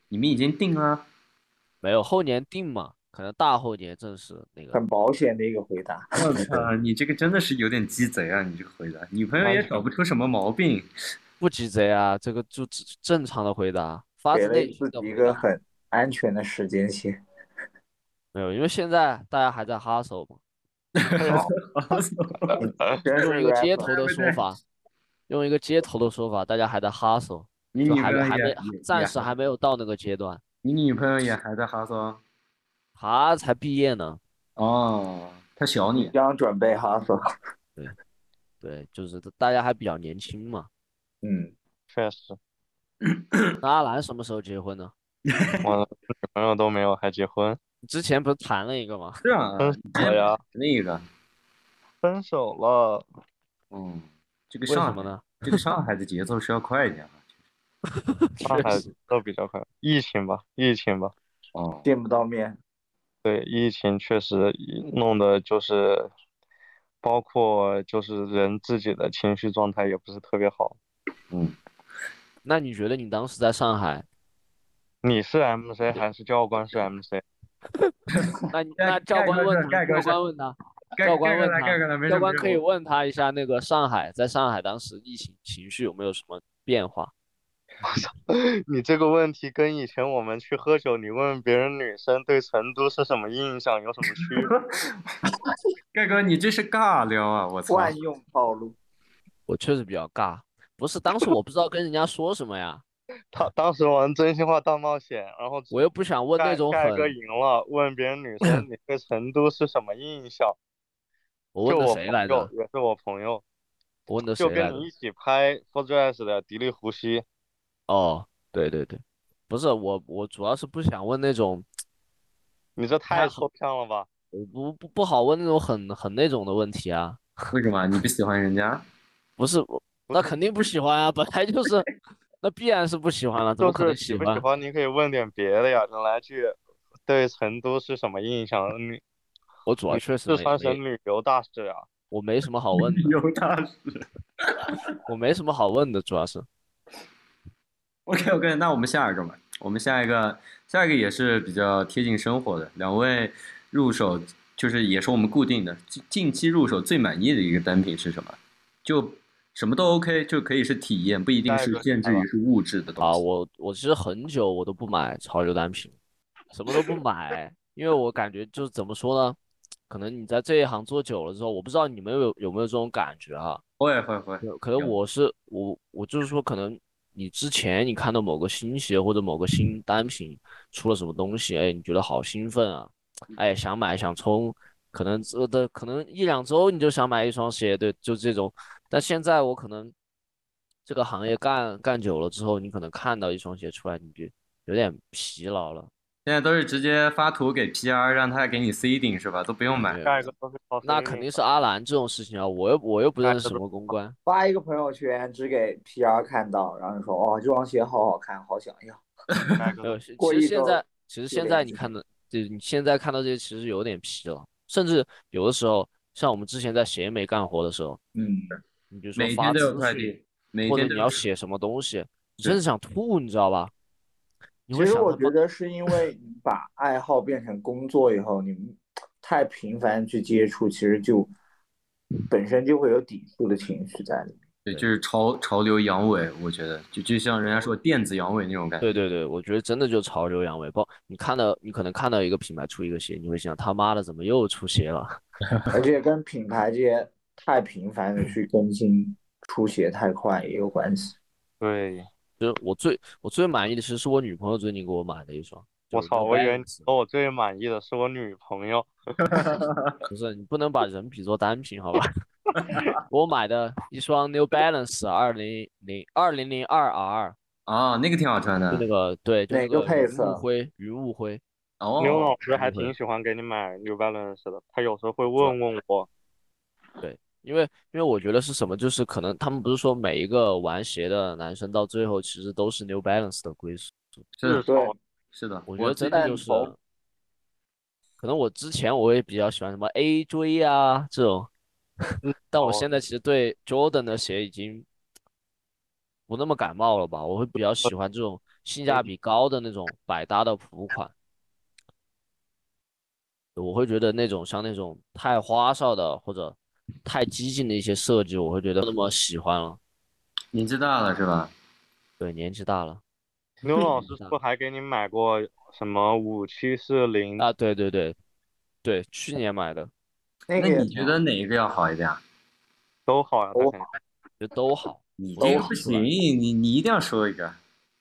[SPEAKER 2] 你们已经定了，
[SPEAKER 4] 没有后年定嘛，可能大后年正式那个。
[SPEAKER 3] 很保险的一个回答。
[SPEAKER 2] 我操，[laughs] 你这个真的是有点鸡贼啊！你这个回答，女朋友也找不出什么毛病。[laughs]
[SPEAKER 4] 不鸡贼啊，这个就只正常的回答，发自内心的
[SPEAKER 3] 一个很安全的时间线。[laughs]
[SPEAKER 4] 没有，因为现在大家还在哈手嘛。
[SPEAKER 3] 真是
[SPEAKER 4] 用一个街头的说法，用一个街头的说法，大家还在哈手，
[SPEAKER 2] 你女朋友也
[SPEAKER 4] 暂时还没有到那个阶段。
[SPEAKER 2] 你女朋友也还在哈桑？
[SPEAKER 4] 他才毕业呢。
[SPEAKER 2] 哦，她小你。
[SPEAKER 3] 刚准备哈桑。
[SPEAKER 4] 对，对，就是大家还比较年轻嘛。
[SPEAKER 3] 嗯，
[SPEAKER 5] 确实。
[SPEAKER 4] 那阿兰什么时候结婚呢？[laughs]
[SPEAKER 5] 我女朋友都没有，还结婚？
[SPEAKER 4] 之前不是谈了一个吗？
[SPEAKER 2] 是啊，
[SPEAKER 5] 分手呀，
[SPEAKER 2] 那个
[SPEAKER 5] 分手了。
[SPEAKER 2] 嗯，这个
[SPEAKER 4] 为什么呢？
[SPEAKER 2] 这个上海的节奏是要快一点啊。[laughs]
[SPEAKER 5] 上海都比较快，疫情吧，疫情吧。
[SPEAKER 2] 哦，
[SPEAKER 3] 见不到面。
[SPEAKER 5] 对，疫情确实弄的就是，包括就是人自己的情绪状态也不是特别好。
[SPEAKER 2] 嗯，
[SPEAKER 4] 那你觉得你当时在上海？
[SPEAKER 5] 你是 MC 还是教官是 MC？[laughs]
[SPEAKER 4] 那那教官问 [laughs] 他，教官问他，教官问他，教官可以问他一下，那个上海在上海当时疫情情绪有没有什么变化？
[SPEAKER 5] 我操，你这个问题跟以前我们去喝酒，你问别人女生对成都是什么印象有什么区别？[laughs]
[SPEAKER 2] 盖哥，你这是尬聊啊！我操，
[SPEAKER 3] 惯用套路。
[SPEAKER 4] 我确实比较尬，不是当时我不知道跟人家说什么呀。[laughs]
[SPEAKER 5] 他当时玩真心话大冒险，然后
[SPEAKER 4] 我又不想问那种很。
[SPEAKER 5] 盖哥赢了，问别人女生 [laughs] 你对成都是什么印象？
[SPEAKER 4] 我问的谁来着？
[SPEAKER 5] 也是我朋友。
[SPEAKER 4] 我问的谁来
[SPEAKER 5] 着？就跟你一起拍《For Dress》的迪丽呼吸。
[SPEAKER 4] 哦，对对对，不是我，我主要是不想问那种。
[SPEAKER 5] 你这太抽象了吧？
[SPEAKER 4] 我不不不好问那种很很那种的问题啊。
[SPEAKER 2] 为什么？你不喜欢人家？[laughs]
[SPEAKER 4] 不是，那肯定不喜欢啊，本来就是。[laughs] 那必然是不喜欢了，怎么可能喜
[SPEAKER 5] 欢？喜欢你可以问点别的呀，你来句对成都是什么印象？你 [laughs]
[SPEAKER 4] 我主要确实
[SPEAKER 5] 四川省旅游大使啊，
[SPEAKER 4] 我没什么好问的。
[SPEAKER 2] 旅游大使，
[SPEAKER 4] 我没什么好问的，主要是。
[SPEAKER 2] OK OK，[laughs] 那我们下一个吧。我们下一个，下一个也是比较贴近生活的。两位入手就是也是我们固定的近近期入手最满意的一个单品是什么？就。什么都 OK，就可以是体验，不一定是限制于是物质的东西
[SPEAKER 4] 啊。我我其实很久我都不买潮流单品，什么都不买，因为我感觉就是怎么说呢？可能你在这一行做久了之后，我不知道你们有有没有这种感觉哈？
[SPEAKER 2] 会会会。
[SPEAKER 4] 可能我是我我就是说，可能你之前你看到某个新鞋或者某个新单品出了什么东西，哎，你觉得好兴奋啊，哎，想买想冲，可能这的可能一两周你就想买一双鞋，对，就这种。但现在我可能这个行业干干久了之后，你可能看到一双鞋出来，你就有点疲劳了。
[SPEAKER 2] 现在都是直接发图给 PR，让他给你 C 顶是吧？都不用买。
[SPEAKER 4] 那肯定是阿兰这种事情啊，我又我又不认识什么公关。
[SPEAKER 3] 发一个朋友圈只给 PR 看到，然后说哦这双鞋好好看，好想要。[laughs]
[SPEAKER 4] 其实现在其实现在你看的，就你现在看到这些其实有点皮了，甚至有的时候像我们之前在鞋美干活的时候，
[SPEAKER 3] 嗯。
[SPEAKER 4] 你比如说发资讯，或者你要写什么东西，你真的想吐，你知道吧？
[SPEAKER 3] 其实我觉得是因为你把爱好变成工作以后，你们太频繁去接触，其实就本身就会有抵触的情绪在里面。
[SPEAKER 2] 对，就是潮潮流阳痿，我觉得就就像人家说电子阳痿那种感觉。
[SPEAKER 4] 对对对，我觉得真的就潮流阳痿。包你看到，你可能看到一个品牌出一个鞋，你会想他妈的怎么又出鞋了？[laughs]
[SPEAKER 3] 而且跟品牌这些。太频繁的去更新，出鞋太快也有关系。
[SPEAKER 5] 对，
[SPEAKER 4] 就是我最我最满意的，其实是我女朋友最近给我买的一双。
[SPEAKER 5] 我操，我以为说我最满意的是我女朋友。[laughs]
[SPEAKER 4] 不是，你不能把人比作单品，好吧？[laughs] 我买的一双 New Balance 二零零二零零二 R。
[SPEAKER 2] 啊，那个挺好穿的。
[SPEAKER 4] 就那个对，
[SPEAKER 3] 哪个配色？
[SPEAKER 4] 云雾灰，云雾灰。
[SPEAKER 2] 哦。
[SPEAKER 5] 刘老师还挺喜欢给你买 New Balance 的，他有时候会问问我。
[SPEAKER 4] 对。因为因为我觉得是什么，就是可能他们不是说每一个玩鞋的男生到最后其实都是 New Balance 的归属，
[SPEAKER 2] 是
[SPEAKER 3] 对，
[SPEAKER 2] 是的，
[SPEAKER 4] 我觉得真的就是，可能我之前我也比较喜欢什么 AJ 啊这种，但我现在其实对 Jordan 的鞋已经不那么感冒了吧，我会比较喜欢这种性价比高的那种百搭的普款，我会觉得那种像那种太花哨的或者。太激进的一些设计，我会觉得那么喜欢了。
[SPEAKER 2] 年纪大了是吧？
[SPEAKER 4] 对，年纪大了。
[SPEAKER 5] 刘老师是不还给你买过什么五七四零
[SPEAKER 4] 啊？对对对，对，去年买的。[laughs]
[SPEAKER 3] 那
[SPEAKER 2] 你觉得哪一个要好一点？
[SPEAKER 5] 都好呀，
[SPEAKER 4] 都好，就都好。
[SPEAKER 2] 你这个不行，你你一定要说一个。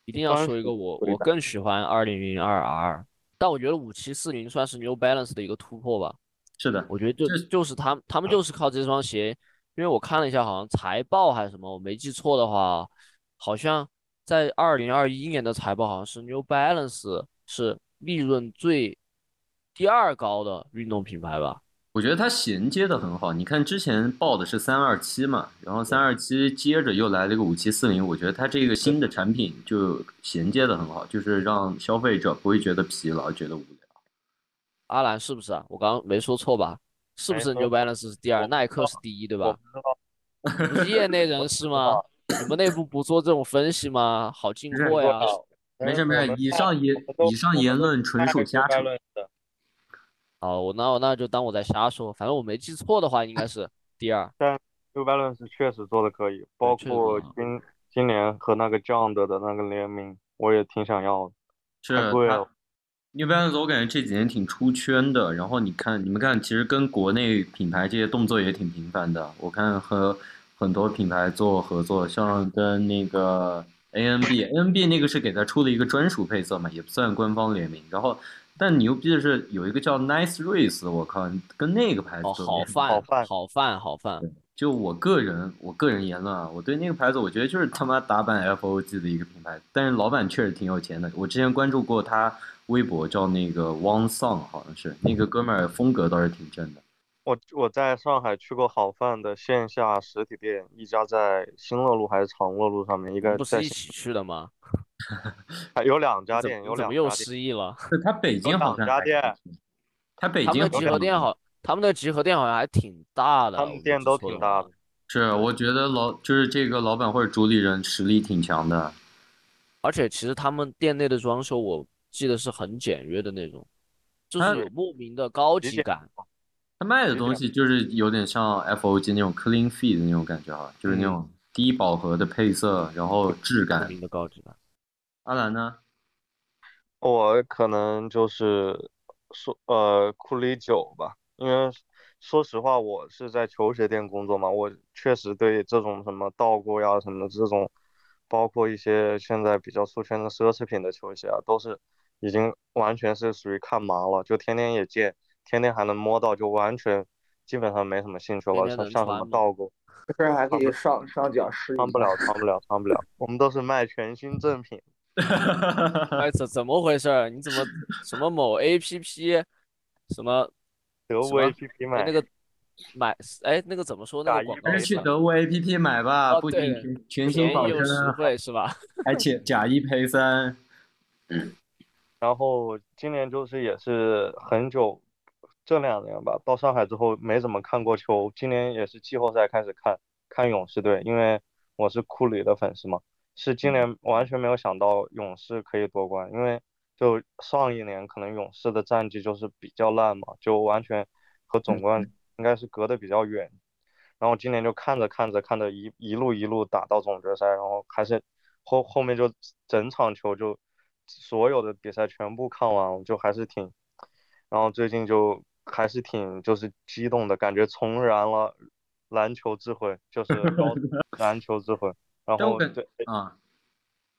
[SPEAKER 4] 一定要说一个我我更喜欢二零零二 R，但我觉得五七四零算是 New Balance 的一个突破吧。
[SPEAKER 2] 是的，
[SPEAKER 4] 我觉得就就是他他们就是靠这双鞋，因为我看了一下，好像财报还是什么，我没记错的话，好像在二零二一年的财报好像是 New Balance 是利润最第二高的运动品牌吧。
[SPEAKER 2] 我觉得它衔接的很好，你看之前报的是三二七嘛，然后三二七接着又来了一个五七四零，我觉得它这个新的产品就衔接的很好，就是让消费者不会觉得疲劳，觉得无聊。
[SPEAKER 4] 阿兰是不是啊？我刚刚没说错吧？是不是 New Balance 是第二，耐克是第一，对吧？不是业内人士吗？你们内部不做这种分析吗？好进货呀！
[SPEAKER 2] 没事没事，以上言以上言论纯属瞎扯。
[SPEAKER 4] 好，我那我那就当我在瞎说，反正我没记错的话，应该是第二。
[SPEAKER 5] 但 New Balance 确实做的可以，包括今今年和那个 John 的那个联名，我也挺想要的。
[SPEAKER 2] 太贵了。New Balance 我感觉这几年挺出圈的，然后你看你们看，其实跟国内品牌这些动作也挺频繁的。我看和很多品牌做合作，像跟那个 ANB，ANB 那个是给他出了一个专属配色嘛，也不算官方联名。然后，但牛逼的是有一个叫 Nice Race，我靠，跟那个牌子
[SPEAKER 4] 好饭好饭好饭好饭。
[SPEAKER 2] 就我个人我个人言论啊，我对那个牌子，我觉得就是他妈打版 FOG 的一个品牌，但是老板确实挺有钱的。我之前关注过他。微博叫那个汪丧，好像是那个哥们儿，风格倒是挺正的。
[SPEAKER 5] 我我在上海去过好饭的线下实体店，一家在新乐路还是长乐路上面，一个
[SPEAKER 4] 不是一起去的吗？
[SPEAKER 5] 有两家店，有两
[SPEAKER 4] 家又失忆了？
[SPEAKER 2] 他北京好像
[SPEAKER 5] 家店，
[SPEAKER 2] 他北京
[SPEAKER 4] 集合店好，他们的集合店好像还挺大的，
[SPEAKER 5] 他们店都挺大的。
[SPEAKER 2] 是，我觉得老就是这个老板或者主理人实力挺强的，
[SPEAKER 4] 而且其实他们店内的装修我。记得是很简约的那种，就是有莫名的高级感。
[SPEAKER 2] 他卖的东西就是有点像 FOG 那种 clean feed 的那种感觉哈，就是那种低饱和的配色，然后质感。
[SPEAKER 4] 的高级感。
[SPEAKER 2] 阿兰呢？
[SPEAKER 5] 我可能就是说呃库里九吧，因为说实话，我是在球鞋店工作嘛，我确实对这种什么倒钩呀什么的这种，包括一些现在比较出圈的奢侈品的球鞋啊，都是。已经完全是属于看麻了，就天天也见，天天还能摸到，就完全基本上没什么兴趣了。像像什么倒钩，
[SPEAKER 3] 这儿还可以上上脚试
[SPEAKER 5] 穿不了，穿不了，穿不了。我们都是卖全新正品。[laughs]
[SPEAKER 4] 哎，怎怎么回事？你怎么什么某 A P P，什么
[SPEAKER 5] 德物 A P P 买
[SPEAKER 4] 那个买？哎，那个怎么说？那个广告？
[SPEAKER 2] 去德物 A P P 买吧，不仅全新保真，
[SPEAKER 4] 实惠是吧？[laughs]
[SPEAKER 2] 而且假一赔三。
[SPEAKER 5] 然后今年就是也是很久，这两年吧，到上海之后没怎么看过球。今年也是季后赛开始看，看勇士队，因为我是库里的粉丝嘛。是今年完全没有想到勇士可以夺冠，因为就上一年可能勇士的战绩就是比较烂嘛，就完全和总冠应该是隔得比较远。然后今年就看着看着看着一一路一路打到总决赛，然后还是后后面就整场球就。所有的比赛全部看完，就还是挺，然后最近就还是挺就是激动的感觉，重燃了篮球智慧，就是 [laughs] 篮球智慧。然后对
[SPEAKER 2] 啊，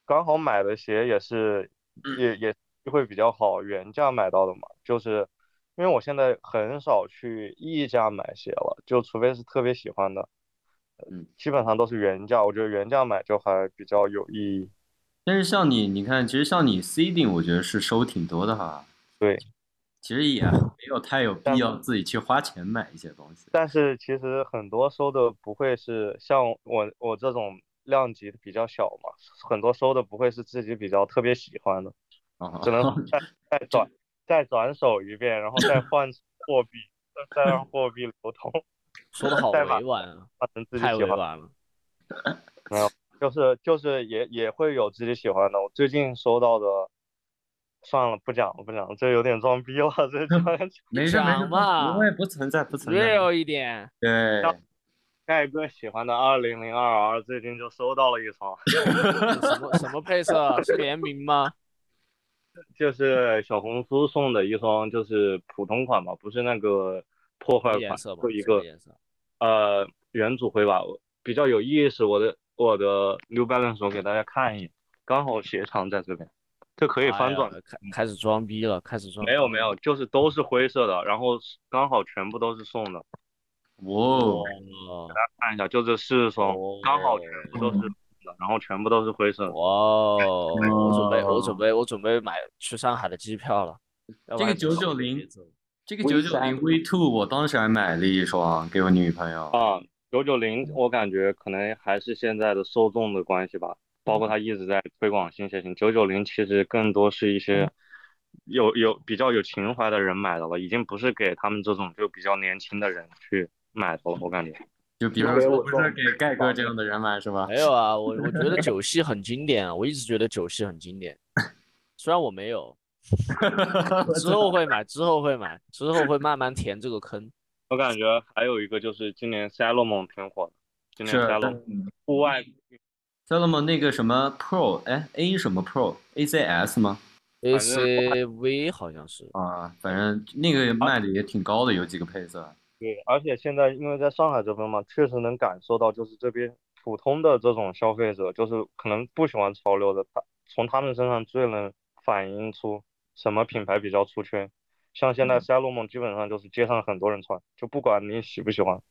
[SPEAKER 5] 刚好买的鞋也是也也会比较好，原价买到的嘛。就是因为我现在很少去溢价买鞋了，就除非是特别喜欢的，
[SPEAKER 2] 嗯，
[SPEAKER 5] 基本上都是原价。我觉得原价买就还比较有意义。
[SPEAKER 2] 但是像你，你看，其实像你定，我觉得是收挺多的哈。
[SPEAKER 5] 对，
[SPEAKER 2] 其实也没有太有必要自己去花钱买一些东西。
[SPEAKER 5] 但是其实很多收的不会是像我我这种量级比较小嘛，很多收的不会是自己比较特别喜欢的，只能再 [laughs] 再转再转手一遍，然后再换货币，再让货币流通。
[SPEAKER 4] 说的好委婉啊，太委婉了。
[SPEAKER 5] 没有。就是就是也也会有自己喜欢的。我最近收到的，算了，不讲了，不讲了，这有点装逼了。这
[SPEAKER 2] 讲没事没事
[SPEAKER 4] 嘛，
[SPEAKER 2] 不会不存在不存在。
[SPEAKER 4] real 一点。
[SPEAKER 2] 对。
[SPEAKER 5] 盖哥喜欢的二零零二 R 最近就收到了一双。
[SPEAKER 4] 什么什么配色？是联名吗？[laughs]
[SPEAKER 5] 就是小红书送的一双，就是普通款嘛，不是那个破坏款，就一个呃原主灰吧，比较有意思。我的。我的 New Balance 我给大家看一眼刚好鞋长在这边，这可以翻转。
[SPEAKER 4] 开开始装逼了，开始装。
[SPEAKER 5] 没有没有，就是都是灰色的，然后刚好全部都是送的。
[SPEAKER 2] 哇，
[SPEAKER 5] 给大家看一下，就这四双，刚好全部都是的，然后全部都是灰色。
[SPEAKER 4] 哇，哦我准备我准备我准备买去上海的机票了。
[SPEAKER 2] 这个九九零，这个九九零 V Two，我当时还买了一双给我女朋友。
[SPEAKER 5] 啊，九九零，我感觉可能还是现在的受众的关系吧，包括他一直在推广新鞋型。九九零其实更多是一些有有比较有情怀的人买的了，已经不是给他们这种就比较年轻的人去。买的了，我感觉，
[SPEAKER 2] 就比如说不是给盖哥这样的人买是吧？
[SPEAKER 4] 没有啊，我我觉得 [laughs] 九系很经典啊，我一直觉得九系很经典，虽然我没有，[laughs] 之后会买，之后会买，之后会慢慢填这个坑。
[SPEAKER 5] 我感觉还有一个就是今年 Salomon 挺火的，今年 Salomon 户外
[SPEAKER 2] ，Salomon 那个什么 Pro，哎，A 什么 Pro，ACS 吗
[SPEAKER 4] ？ACV 好像是
[SPEAKER 2] 啊，反正那个卖的也挺高的，有几个配色。
[SPEAKER 5] 对，而且现在因为在上海这边嘛，确实能感受到，就是这边普通的这种消费者，就是可能不喜欢潮流的，他从他们身上最能反映出什么品牌比较出圈。像现在赛洛梦基本上就是街上很多人穿，就不管你喜不喜欢，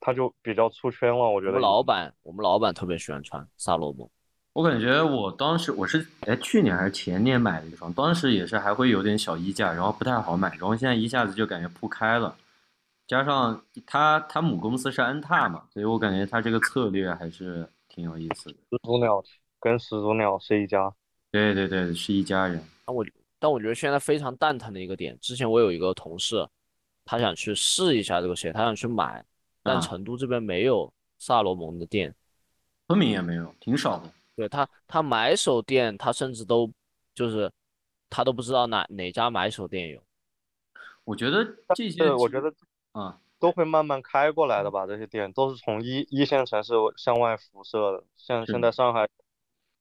[SPEAKER 5] 他就比较出圈了。我觉得。
[SPEAKER 4] 我们老板，我们老板特别喜欢穿萨洛蒙。
[SPEAKER 2] 我感觉我当时我是哎去年还是前年买的一双，当时也是还会有点小溢价，然后不太好买，然后现在一下子就感觉铺开了。加上他，他母公司是安踏嘛，所以我感觉他这个策略还是挺有意思的。
[SPEAKER 5] 始祖鸟跟始祖鸟是一家，
[SPEAKER 2] 对对对，是一家人。
[SPEAKER 4] 那我但我觉得现在非常蛋疼的一个点，之前我有一个同事，他想去试一下这个鞋，他想去买，但成都这边没有萨罗蒙的店，
[SPEAKER 2] 昆明也没有，挺少的。
[SPEAKER 4] 对他，他买手店，他甚至都就是他都不知道哪哪家买手店有。
[SPEAKER 2] 我觉得这些，
[SPEAKER 5] 我觉得。
[SPEAKER 2] 啊，
[SPEAKER 5] 都会慢慢开过来的吧？这些店都是从一一线城市向外辐射的，像现在上海，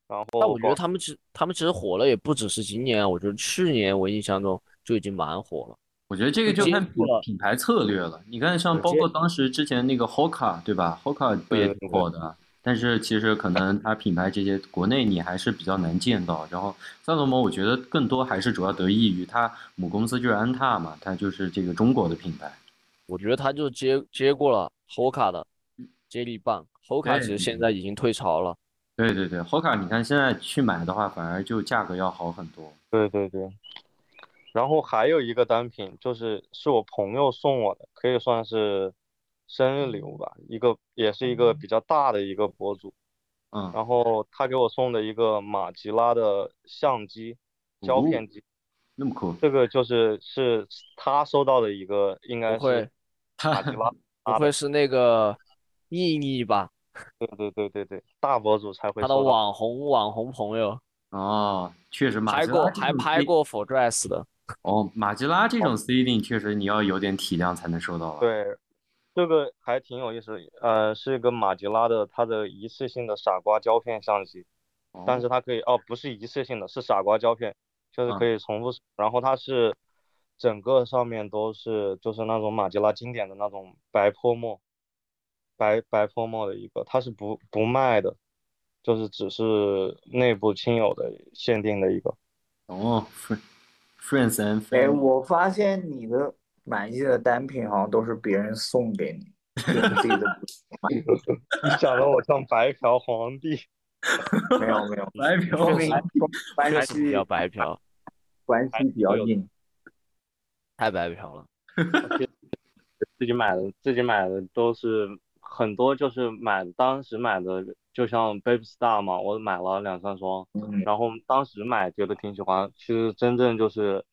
[SPEAKER 5] 然后。
[SPEAKER 4] 但我觉得他们其实他们其实火了也不只是今年，我觉得去年我印象中就已经蛮火了。
[SPEAKER 2] 我觉得这个就看品牌策略了。你看，像包括当时之前那个 Hoka，对吧？Hoka 不也挺火的？但是其实可能它品牌这些国内你还是比较难见到。然后萨洛蒙，我觉得更多还是主要得益于它母公司就是安踏嘛，它就是这个中国的品牌。
[SPEAKER 4] 我觉得他就接接过了 Hoka 的接力棒，Hoka 其实现在已经退潮了。
[SPEAKER 2] 对对对，Hoka 你看现在去买的话，反而就价格要好很多。
[SPEAKER 5] 对对对。然后还有一个单品，就是是我朋友送我的，可以算是生日礼物吧。一个也是一个比较大的一个博主，
[SPEAKER 2] 嗯。
[SPEAKER 5] 然后他给我送的一个马吉拉的相机胶片机。
[SPEAKER 2] 那么酷，
[SPEAKER 5] 这个就是是他收到的一个，应该是马吉拉，
[SPEAKER 4] 不会是那个毅力吧？[laughs]
[SPEAKER 5] 对对对对对，大博主才会。
[SPEAKER 4] 他的网红网红朋友
[SPEAKER 2] 哦，确实
[SPEAKER 4] 拍过还拍过 For Dress 的。
[SPEAKER 2] 哦，马吉拉这种 C D 确实你要有点体量才能收到。
[SPEAKER 5] 对，这个还挺有意思，呃，是一个马吉拉的它的一次性的傻瓜胶片相机，但是它可以哦，不是一次性的，是傻瓜胶片。就是可以重复，然后它是整个上面都是就是那种马吉拉经典的那种白泼墨，白白泼墨的一个，它是不不卖的，就是只是内部亲友的限定的一个。
[SPEAKER 2] 哦，friends and
[SPEAKER 3] 哎，我发现你的满意的单品好像都是别人送给你，自己的。[laughs]
[SPEAKER 5] 你讲的我像白嫖皇帝。[laughs]
[SPEAKER 3] 没有没 [laughs] 有，
[SPEAKER 2] 白嫖，
[SPEAKER 3] 关系
[SPEAKER 4] 比较白嫖，
[SPEAKER 3] 关系比较硬，
[SPEAKER 4] 太白嫖了。
[SPEAKER 5] 自己买的，自己买的都是很多，就是买当时买的，就像 Baby Star 嘛，我买了两三双，然后当时买觉得挺喜欢，其实真正就是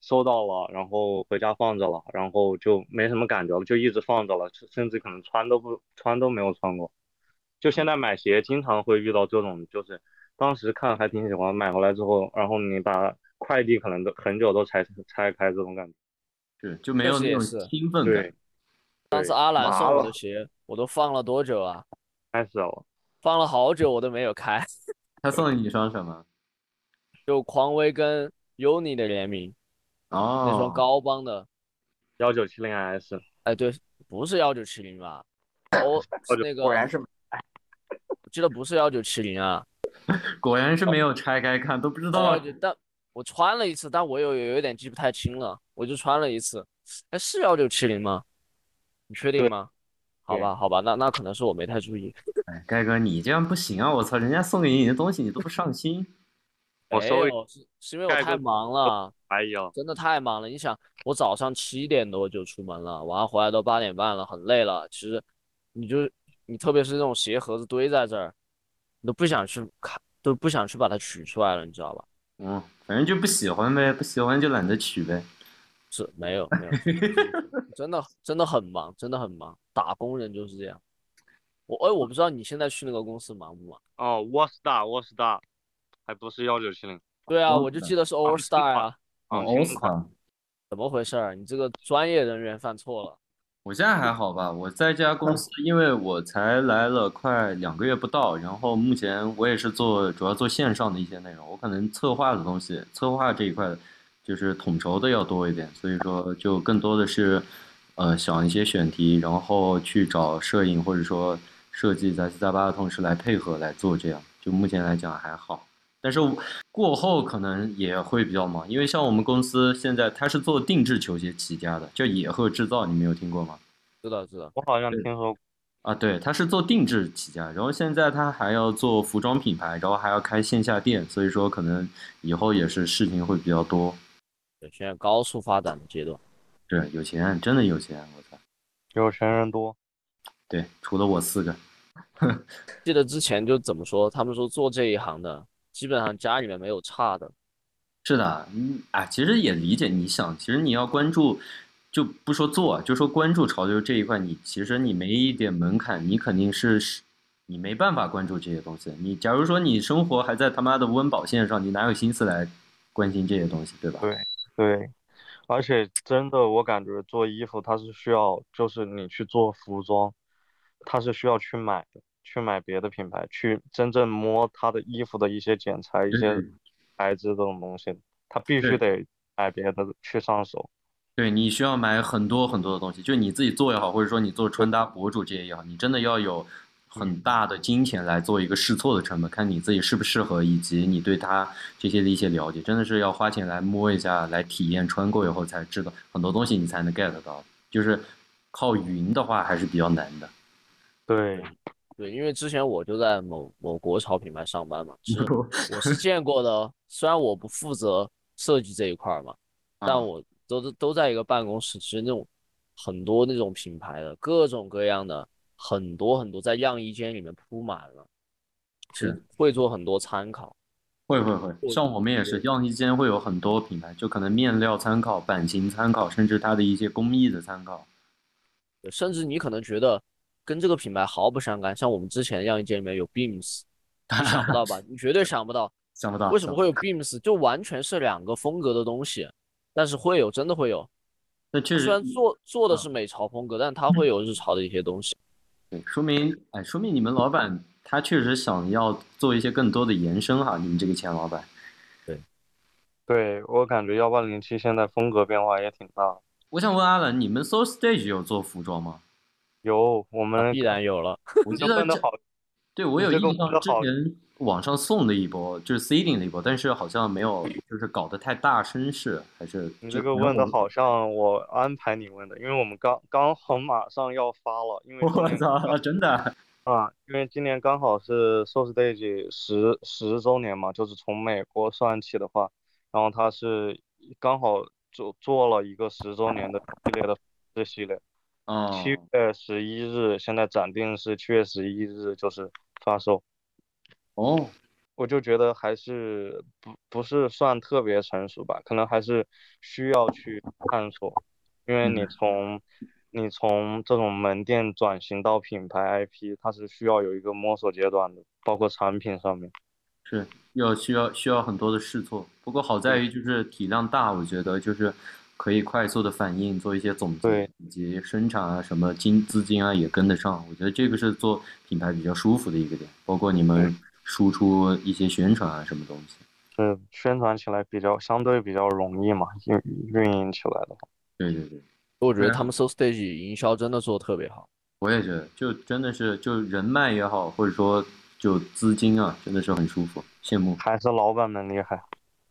[SPEAKER 5] 收到了，然后回家放着了，然后就没什么感觉了，就一直放着了，甚至可能穿都不穿都没有穿过。就现在买鞋，经常会遇到这种，就是当时看还挺喜欢，买回来之后，然后你把快递可能都很久都拆拆开，这种感觉，
[SPEAKER 2] 对就没有那种兴奋感。
[SPEAKER 4] 上次阿兰送我的鞋，我都放了多久啊？
[SPEAKER 5] 开始了，
[SPEAKER 4] 放了好久，我都没有开。[laughs]
[SPEAKER 2] 他送了你一双什么？
[SPEAKER 4] 就匡威跟 UNI 的联名，
[SPEAKER 2] 哦，
[SPEAKER 4] 那双高帮的
[SPEAKER 5] 幺九七零 S。
[SPEAKER 4] 哎，对，不是幺九七零吧？哦，[laughs] 那个
[SPEAKER 3] 果然是。
[SPEAKER 4] 我记得不是幺九七零啊，
[SPEAKER 2] 果然是没有拆开看，都不知道。
[SPEAKER 4] 但我穿了一次，但我有有一点记不太清了，我就穿了一次。哎，是幺九七零吗？你确定吗？好吧，好吧，那那可能是我没太注意。[laughs]
[SPEAKER 2] 哎，盖哥，你这样不行啊！我操，人家送给你的东西你都不上心。[laughs]
[SPEAKER 4] 我收是是因为我太忙了。
[SPEAKER 5] 哎呦，
[SPEAKER 4] 真的太忙了。你想，我早上七点多就出门了，晚上回来都八点半了，很累了。其实，你就你特别是那种鞋盒子堆在这儿，你都不想去看，都不想去把它取出来了，你知道吧？
[SPEAKER 2] 嗯，反正就不喜欢呗，不喜欢就懒得取呗。
[SPEAKER 4] 是没有没有，[laughs] 真的真的很忙，真的很忙。打工人就是这样。我哎，我不知道你现在去那个公司忙不忙？
[SPEAKER 5] 哦，All Star，All Star，还不是幺九七零。
[SPEAKER 4] 对啊，我就记得是 Overstar 啊。
[SPEAKER 2] All Star，
[SPEAKER 4] 怎么回事儿？你这个专业人员犯错了。
[SPEAKER 2] 我现在还好吧？我在这家公司，因为我才来了快两个月不到，然后目前我也是做主要做线上的一些内容，我可能策划的东西，策划这一块就是统筹的要多一点，所以说就更多的是呃想一些选题，然后去找摄影或者说设计杂七杂八的同事来配合来做，这样就目前来讲还好。但是过后可能也会比较忙，因为像我们公司现在它是做定制球鞋起家的，叫野鹤制造，你没有听过吗？
[SPEAKER 4] 知道知道，
[SPEAKER 5] 我好像听说过。
[SPEAKER 2] 啊，对，它是做定制起家，然后现在它还要做服装品牌，然后还要开线下店，所以说可能以后也是事情会比较多。
[SPEAKER 4] 对，现在高速发展的阶段。
[SPEAKER 2] 对，有钱，真的有钱，我操，
[SPEAKER 5] 有钱人多。
[SPEAKER 2] 对，除了我四个。[laughs]
[SPEAKER 4] 记得之前就怎么说，他们说做这一行的。基本上家里面没有差的，
[SPEAKER 2] 是的，嗯，哎，其实也理解。你想，其实你要关注，就不说做，就说关注潮流这一块，你其实你没一点门槛，你肯定是是，你没办法关注这些东西。你假如说你生活还在他妈的温饱线上，你哪有心思来关心这些东西，对吧？
[SPEAKER 5] 对对，而且真的，我感觉做衣服它是需要，就是你去做服装，它是需要去买的。去买别的品牌，去真正摸它的衣服的一些剪裁、一些材质这种东西，它必须得买别的去上手。
[SPEAKER 2] 对你需要买很多很多的东西，就你自己做也好，或者说你做穿搭博主这些也好，你真的要有很大的金钱来做一个试错的成本，看你自己适不适合，以及你对它这些的一些了解，真的是要花钱来摸一下，来体验穿过以后才知道很多东西，你才能 get 到。就是靠云的话还是比较难的。
[SPEAKER 5] 对。
[SPEAKER 4] 对，因为之前我就在某某国潮品牌上班嘛，是 [laughs] 我是见过的。虽然我不负责设计这一块嘛，但我都是都在一个办公室，其实那种很多那种品牌的各种各样的很多很多在样衣间里面铺满了，
[SPEAKER 2] 是
[SPEAKER 4] 会做很多参考。
[SPEAKER 2] 会会会，像我们也是样衣间会有很多品牌，就可能面料参考、版型参考，甚至它的一些工艺的参考。
[SPEAKER 4] 甚至你可能觉得。跟这个品牌毫不相干，像我们之前样衣间里面有 Beams，你想不到吧？[laughs] 你绝对想不到，
[SPEAKER 2] 想不到。
[SPEAKER 4] 为什么会有 Beams？就完全是两个风格的东西，但是会有，真的会有。
[SPEAKER 2] 那确实，
[SPEAKER 4] 虽然做做的是美潮风格，但它会有日潮的一些东西。
[SPEAKER 2] 对，说明哎，说明你们老板他确实想要做一些更多的延伸哈。你们这个钱老板，
[SPEAKER 4] 对，
[SPEAKER 5] 对我感觉幺八零七现在风格变化也挺大。
[SPEAKER 2] 我想问阿冷，你们 So Stage 有做服装吗？
[SPEAKER 5] 有，我们
[SPEAKER 4] 必然有了。
[SPEAKER 2] 我记得
[SPEAKER 5] 好，
[SPEAKER 2] 对我有印象，之前网上送的一波就是 seeding 的一波，但是好像没有，就是搞得太大声势，还是
[SPEAKER 5] 你这个问的好像我安排你问的，因为我们刚刚好马上要发了，因为
[SPEAKER 2] 我操，真的
[SPEAKER 5] 啊，因为今年刚好是 Soul Stage 十十周年嘛，就是从美国算起的话，然后它是刚好做做了一个十周年的系列的这系列。嗯七月十一日，现在暂定是七月十一日就是发售。
[SPEAKER 2] 哦，
[SPEAKER 5] 我就觉得还是不不是算特别成熟吧，可能还是需要去探索，因为你从你从这种门店转型到品牌 IP，它是需要有一个摸索阶段的，包括产品上面
[SPEAKER 2] 是要需要需要很多的试错。不过好在于就是体量大，我觉得就是。可以快速的反应，做一些总结，以及生产啊，什么金资金啊也跟得上。我觉得这个是做品牌比较舒服的一个点，包括你们输出一些宣传啊，什么东西。
[SPEAKER 5] 对，宣传起来比较相对比较容易嘛，运运营起来的话。
[SPEAKER 2] 对对对，
[SPEAKER 4] 我觉得他们 So Stage 营销真的做的特别好。
[SPEAKER 2] 我也觉得，就真的是就人脉也好，或者说就资金啊，真的是很舒服，羡慕
[SPEAKER 5] 还是老板们厉害。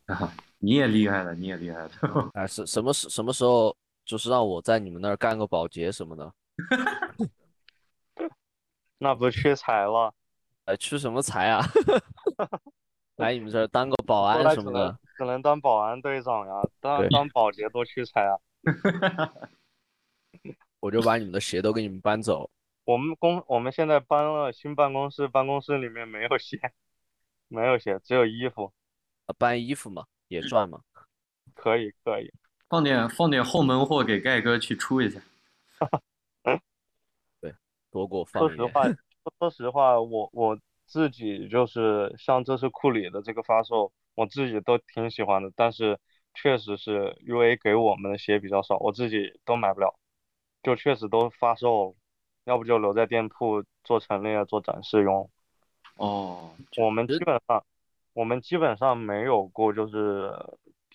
[SPEAKER 2] 啊！你也厉害了，你也厉害了。[laughs]
[SPEAKER 4] 哎，是什么时什么时候就是让我在你们那儿干个保洁什么的？[laughs]
[SPEAKER 5] 那不缺财了，
[SPEAKER 4] 哎，去什么财啊？[laughs] 来你们这儿当个保安什么的。
[SPEAKER 5] 只能当保安队长呀，当当保洁多屈才啊。
[SPEAKER 4] 我就把你们的鞋都给你们搬走。
[SPEAKER 5] 我们公我们现在搬了新办公室，办公室里面没有鞋，没有鞋，只有衣服。
[SPEAKER 4] 啊搬衣服嘛，也赚嘛。
[SPEAKER 5] 可以可以，
[SPEAKER 2] 放点放点后门货给盖哥去出一下。[laughs]
[SPEAKER 4] 对多给我放一点。
[SPEAKER 5] 说实话，说实话，我我自己就是像这次库里的这个发售，我自己都挺喜欢的，但是确实是 UA 给我们的鞋比较少，我自己都买不了，就确实都发售了，要不就留在店铺做陈列、做展示用。
[SPEAKER 2] 哦，
[SPEAKER 5] 我们基本上，我们基本上没有过，就是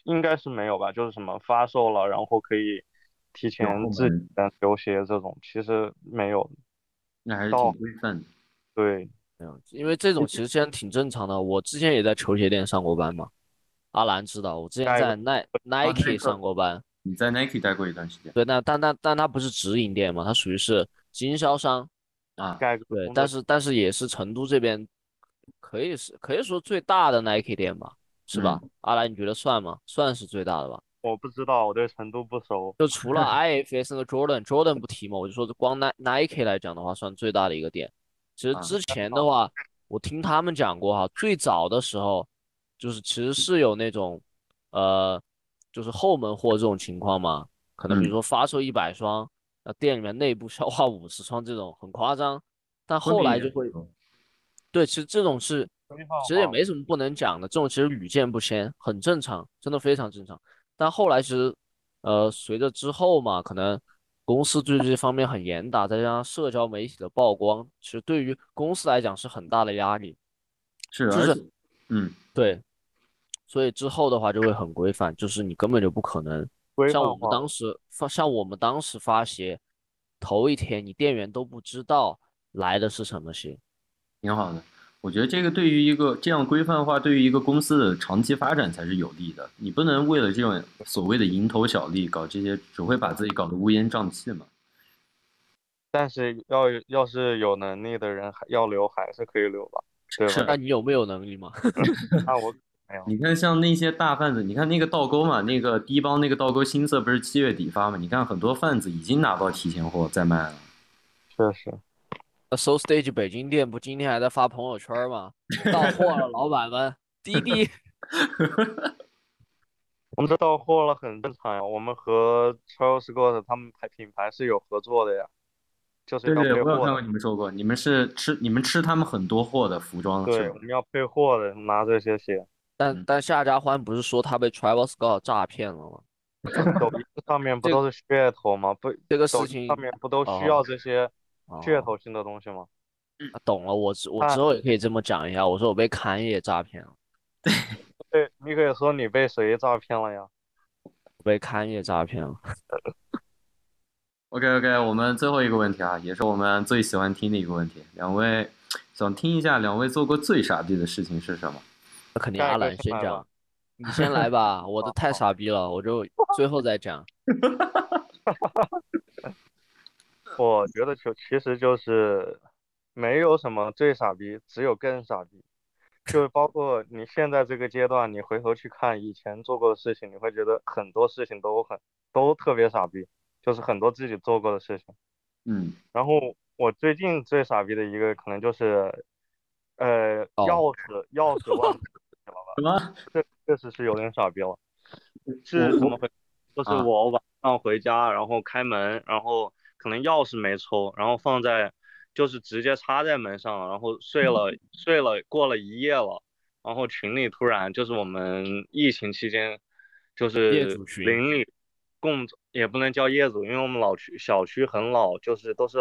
[SPEAKER 5] 应该是没有吧，就是什么发售了，然后可以提前自己留鞋这种，其实没有。
[SPEAKER 2] 那还是挺规范的。
[SPEAKER 5] 对，
[SPEAKER 4] 没有，因为这种其实现在挺正常的。我之前也在球鞋店上过班嘛，阿兰知道，我之前在
[SPEAKER 5] 耐
[SPEAKER 4] Nike Nike 上过班。
[SPEAKER 2] 你在 Nike 待过一段时间
[SPEAKER 4] 对，那但但但它不是直营店嘛，它属于是经销商。
[SPEAKER 2] 啊？
[SPEAKER 4] 对，但是但是也是成都这边可以是可以说最大的 Nike 店吧，是吧？阿兰，你觉得算吗？算是最大的吧？
[SPEAKER 5] 我不知道，我对成都不熟。
[SPEAKER 4] 就除了 [laughs] IFS 那个 Jordan，Jordan 不提嘛，我就说光 Ni Nike 来讲的话，算最大的一个店。其实
[SPEAKER 2] 啊
[SPEAKER 4] 之前的话，我听他们讲过哈，最早的时候，就是其实是有那种，呃，就是后门货这种情况嘛，可能比如
[SPEAKER 2] 嗯
[SPEAKER 4] 说发售一百双，那店里面内部消化五十双这种很夸张，但后来就会，对，其实这种是其实也没什么不能讲的，这种其实屡见不鲜，很正常，真的非常正常。但后来其实，呃，随着之后嘛，可能公司对这方面很严打，再加上社交媒体的曝光，其实对于公司来讲是很大的压力。
[SPEAKER 2] 是，
[SPEAKER 4] 就是
[SPEAKER 2] 嗯，
[SPEAKER 4] 对，所以之后的话就会很规范，就是你根本就不可能像我们当时发，像我们当时发鞋，头一天你店员都不知道来的是什么鞋。
[SPEAKER 2] 挺好的。我觉得这个对于一个这样规范化，对于一个公司的长期发展才是有利的。你不能为了这种所谓的蝇头小利搞这些，只会把自己搞得乌烟瘴气嘛。
[SPEAKER 5] 但是要要是有能力的人还要留还是可以留吧，对
[SPEAKER 2] 是
[SPEAKER 5] 吧？
[SPEAKER 4] 那你有没有能力吗？[laughs]
[SPEAKER 5] 那我没有。
[SPEAKER 2] 你看，像那些大贩子，你看那个倒钩嘛，那个低帮那个倒钩新色不是七月底发嘛？你看很多贩子已经拿到提前货在卖了。
[SPEAKER 5] 确实，
[SPEAKER 4] 那 So Stage 北京店不今天还在发朋友圈吗？到货了，老板们，滴滴。[laughs]
[SPEAKER 5] 我们这到货了很正常呀。我们和 Charles Scott 他们牌品牌是有合作的呀，就是
[SPEAKER 2] 对对，
[SPEAKER 5] 要配货
[SPEAKER 2] 我有看过
[SPEAKER 5] 的。
[SPEAKER 2] 你们说过，你们是吃你们吃他们很多货的服装是
[SPEAKER 5] 对，我？们要配货的，拿这些鞋。
[SPEAKER 4] 但
[SPEAKER 2] 嗯
[SPEAKER 4] 但夏家欢不是说他被 Travis Scott 诈骗了吗？
[SPEAKER 5] 抖音上面不都是噱头吗？不，
[SPEAKER 4] 这个事
[SPEAKER 5] 抖音
[SPEAKER 4] 情
[SPEAKER 5] 上面不都需
[SPEAKER 4] 哦
[SPEAKER 5] 要这些噱
[SPEAKER 4] 哦
[SPEAKER 5] 头性的东西吗？
[SPEAKER 4] 啊懂了，我之我
[SPEAKER 5] 啊
[SPEAKER 4] 之后也可以这么讲一下，我说我被侃爷诈骗了，
[SPEAKER 5] 对，你可以说你被谁诈骗了呀？
[SPEAKER 4] 我被侃爷诈骗了。
[SPEAKER 2] OK OK，我们最后一个问题啊，也是我们最喜欢听的一个问题。两位想听一下，两位做过最傻逼的事情是什么？
[SPEAKER 4] 那肯定阿兰先讲 [laughs] 你先来吧，我的太傻逼了，我就最后再讲。[laughs]
[SPEAKER 5] 我觉得就其实就是没有什么最傻逼，只有更傻逼。就是包括你现在这个阶段，你回头去看以前做过的事情，你会觉得很多事情都很都特别傻逼，就是很多自己做过的事情。
[SPEAKER 2] 嗯，
[SPEAKER 5] 然后我最近最傻逼的一个可能就是，呃，
[SPEAKER 4] 哦
[SPEAKER 5] 钥匙钥匙忘记了吧？
[SPEAKER 2] 什么？
[SPEAKER 5] 这确实是有点傻逼了。是怎么回？就是
[SPEAKER 2] 啊
[SPEAKER 5] 我晚上回家，然后开门，然后可能钥匙没抽，然后放在，就是直接插在门上，然后睡了睡了，过了一夜了，然后群里突然就是我们疫情期间，就是邻里共也不能叫业主，因为我们老区小区很老，就是都是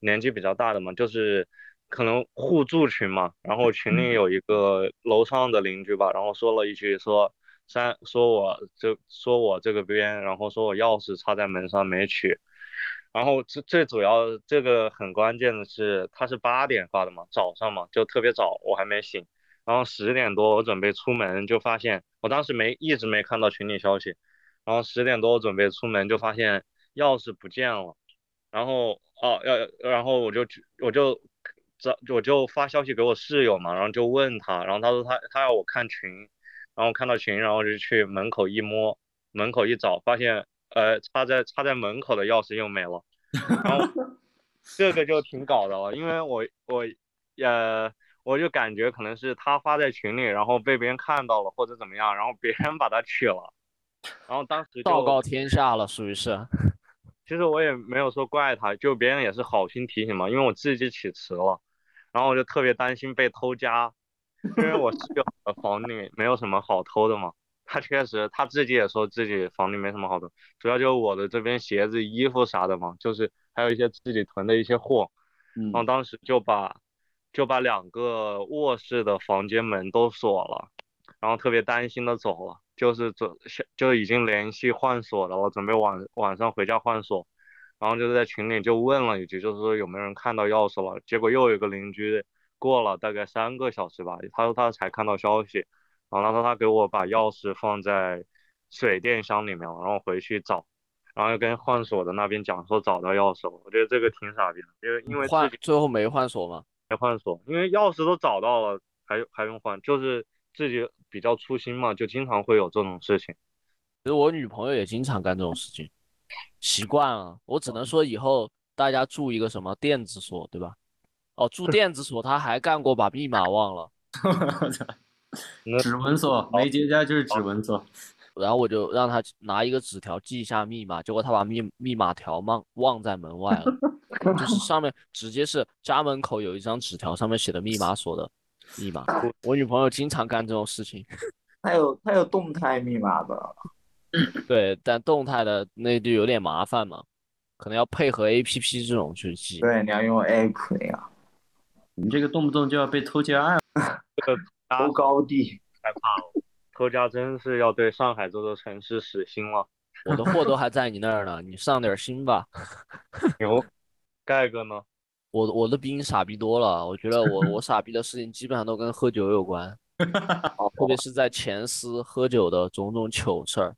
[SPEAKER 5] 年纪比较大的嘛，就是可能互助群嘛，然后群里有一个楼上的邻居吧，然后说了一句说三说我这说我这个边，然后说我钥匙插在门上没取，然后最最主要这个很关键的是，他是八点发的嘛，早上嘛，就特别早，我还没醒。然后十点多我准备出门，就发现我当时没一直没看到群里消息。然后十点多我准备出门，就发现钥匙不见了。然后哦要，然后我就我就找我就发消息给我室友嘛，然后就问他，然后他说他他要我看群，然后看到群，然后就去门口一摸，门口一找，发现呃插在插在门口的钥匙又没了。然后 [laughs] 这个就挺搞的了，因为我我呃我就感觉可能是他发在群里，然后被别人看到了或者怎么样，然后别人把他取了。然后当时
[SPEAKER 4] 昭告天下了，属于是。[laughs]
[SPEAKER 5] 其实我也没有说怪他，就别人也是好心提醒嘛，因为我自己起迟了，然后我就特别担心被偷家，因为我室友的房里没有什么好偷的嘛。他确实他自己也说自己房里没什么好的，主要就是我的这边鞋子、衣服啥的嘛，就是还有一些自己囤的一些货。然后当时就把就把两个卧室的房间门都锁了，然后特别担心的走了。就是准就已经联系换锁了，我准备晚晚上回家换锁，然后就在群里就问了一句，就是说有没有人看到钥匙了？结果又有一个邻居过了大概三个小时吧，他说他才看到消息，然后他说他给我把钥匙放在水电箱里面了，然后回去找，然后又跟换锁的那边讲说找到钥匙了，我觉得这个挺傻逼的，因为因为
[SPEAKER 4] 换最后没换锁吗？
[SPEAKER 5] 没换锁，因为钥匙都找到了，还还用换？就是。自己比较粗心嘛，就经常会有这种事情。
[SPEAKER 4] 其实我女朋友也经常干这种事情，习惯了。我只能说以后大家住一个什么电子锁，对吧？哦，住电子锁，他还干过把密码忘了。[laughs] [laughs]
[SPEAKER 2] 指纹锁，没结痂就是指纹锁。
[SPEAKER 4] 然后我就让他拿一个纸条记一下密码，结果他把密密码条忘忘在门外了，就是上面直接是家门口有一张纸条，上面写的密码锁的。密码，[laughs] 我女朋友经常干这种事情。[laughs]
[SPEAKER 3] 她有她有动态密码的，
[SPEAKER 4] 对，但动态的那就有点麻烦嘛，可能要配合 A P P 这种去记。
[SPEAKER 3] 对，你要用 App 呀。
[SPEAKER 2] 你这个动不动就要被偷家，
[SPEAKER 5] 这个
[SPEAKER 3] 偷高地，
[SPEAKER 5] 害怕了。偷家真是要对上海这座城市死心了。
[SPEAKER 4] 我的货都还在你那儿呢，[laughs] 你上点心吧。
[SPEAKER 5] 牛，盖哥呢？
[SPEAKER 4] 我我的比你傻逼多了，我觉得我 [laughs] 我傻逼的事情基本上都跟喝酒有关，[laughs] 特别是在前司喝酒的种种糗事儿，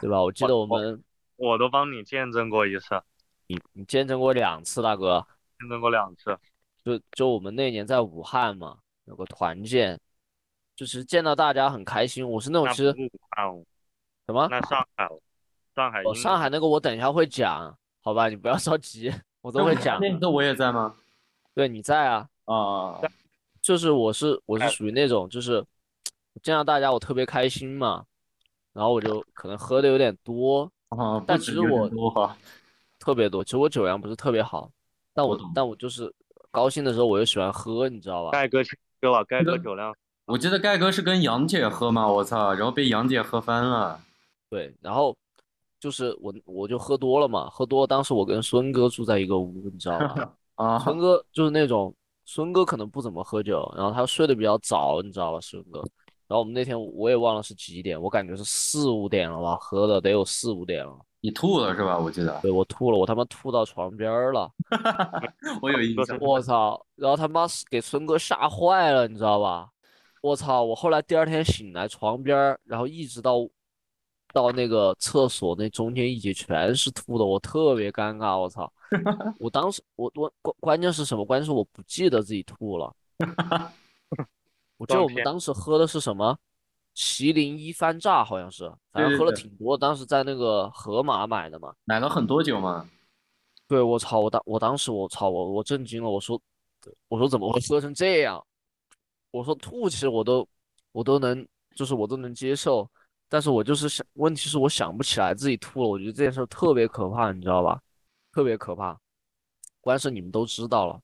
[SPEAKER 4] 对吧？我记得我们
[SPEAKER 5] 我都帮你见证过一次，
[SPEAKER 4] 你你见证过两次，大哥，
[SPEAKER 5] 见证过两次，
[SPEAKER 4] 就就我们那年在武汉嘛，有个团建，就是见到大家很开心。我是那种其实什么？
[SPEAKER 5] 那上海上海
[SPEAKER 4] 哦，上海那个我等一下会讲，好吧？你不要着急。我都会讲，
[SPEAKER 2] 那我也在吗？
[SPEAKER 4] 对，你在啊。
[SPEAKER 2] 啊，
[SPEAKER 4] 就是我是我是属于那种，就是见到大家我特别开心嘛，然后我就可能喝的有点多，
[SPEAKER 2] 啊，
[SPEAKER 4] 但其实我
[SPEAKER 2] 多
[SPEAKER 4] 特别多。其实我酒量不是特别好，但我但我就是高兴的时候我又喜欢喝，你知道吧？
[SPEAKER 5] 盖哥去喝了，盖哥酒量。
[SPEAKER 2] 我记得盖哥是跟杨姐喝嘛，我操，然后被杨姐喝翻了。
[SPEAKER 4] 对，然后。就是我，我就喝多了嘛，喝多。当时我跟孙哥住在一个屋，你知道吧？[laughs]
[SPEAKER 2] 啊，
[SPEAKER 4] 孙哥就是那种，孙哥可能不怎么喝酒，然后他睡得比较早，你知道吧，孙哥。然后我们那天我也忘了是几点，我感觉是四五点了吧，喝的得有四五点了。
[SPEAKER 2] 你吐了是吧？我记得。
[SPEAKER 4] 对，我吐了，我他妈吐到床边了。[laughs]
[SPEAKER 2] 我有印象。
[SPEAKER 4] 我操！然后他妈给孙哥吓坏了，你知道吧？我操！我后来第二天醒来，床边，然后一直到。到那个厕所那中间一节全是吐的，我特别尴尬，我操！[laughs] 我当时我我关关键是什么？关键是我不记得自己吐了。[laughs] 我记得我们当时喝的是什么？麒麟一番炸，好像是，反正喝了挺多。当时在那个盒马买的嘛，
[SPEAKER 2] 买了很多酒嘛。
[SPEAKER 4] 对，我操！我当我当时我操我我震惊了，我说我说怎么会喝成这样？我说吐其实我都我都能，就是我都能接受。但是我就是想，问题是我想不起来自己吐了，我觉得这件事特别可怕，你知道吧？特别可怕。关键是你们都知道了，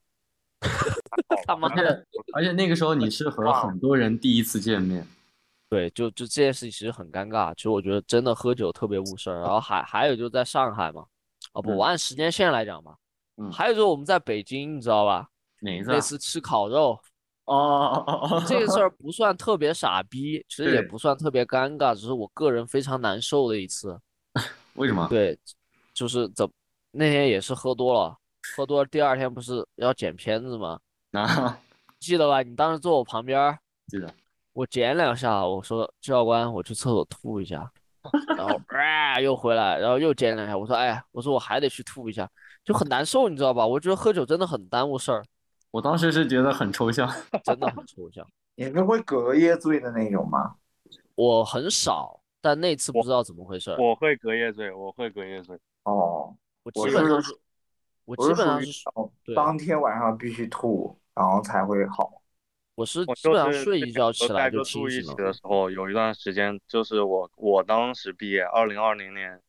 [SPEAKER 4] [laughs] 他妈的！
[SPEAKER 2] 而且那个时候你是和 [laughs] 很多人第一次见面，
[SPEAKER 4] 对，就就这件事情其实很尴尬。其实我觉得真的喝酒特别误事儿。然后还还有就在上海嘛，啊不，我按时间线来讲嘛，
[SPEAKER 2] 嗯，
[SPEAKER 4] 还有就是我们在北京，你知道吧？
[SPEAKER 2] 哪次？
[SPEAKER 4] 那次吃烤肉。
[SPEAKER 2] 哦哦哦哦，[laughs]
[SPEAKER 4] 这个事儿不算特别傻逼，其实也不算特别尴尬，只是我个人非常难受的一次。[laughs]
[SPEAKER 2] 为什么？
[SPEAKER 4] 对，就是怎那天也是喝多了，喝多了第二天不是要剪片子吗？
[SPEAKER 2] 啊，[laughs]
[SPEAKER 4] 记得吧？你当时坐我旁边儿，
[SPEAKER 2] 记得。
[SPEAKER 4] 我捡两下，我说教官，我去厕所吐一下，然后啊 [laughs] 又回来，然后又捡两下，我说哎，我说我还得去吐一下，就很难受，你知道吧？我觉得喝酒真的很耽误事儿，
[SPEAKER 2] 我当时是觉得很抽象，[laughs]
[SPEAKER 4] 真的很抽象。
[SPEAKER 3] 你是会隔夜醉的那种吗？
[SPEAKER 4] 我很少，但那次不知道怎么回事儿，
[SPEAKER 5] 我会隔夜醉，我会隔夜醉。
[SPEAKER 3] 哦，
[SPEAKER 4] 我基本上是，我基本上是，
[SPEAKER 3] 当天晚上必须吐，然后才会好。
[SPEAKER 4] 我是基本上
[SPEAKER 5] 是
[SPEAKER 4] 睡一觉
[SPEAKER 5] 和
[SPEAKER 4] 起来就清醒了
[SPEAKER 5] 住一起。的时候，有一段时间就是我我当时毕业，二零二零年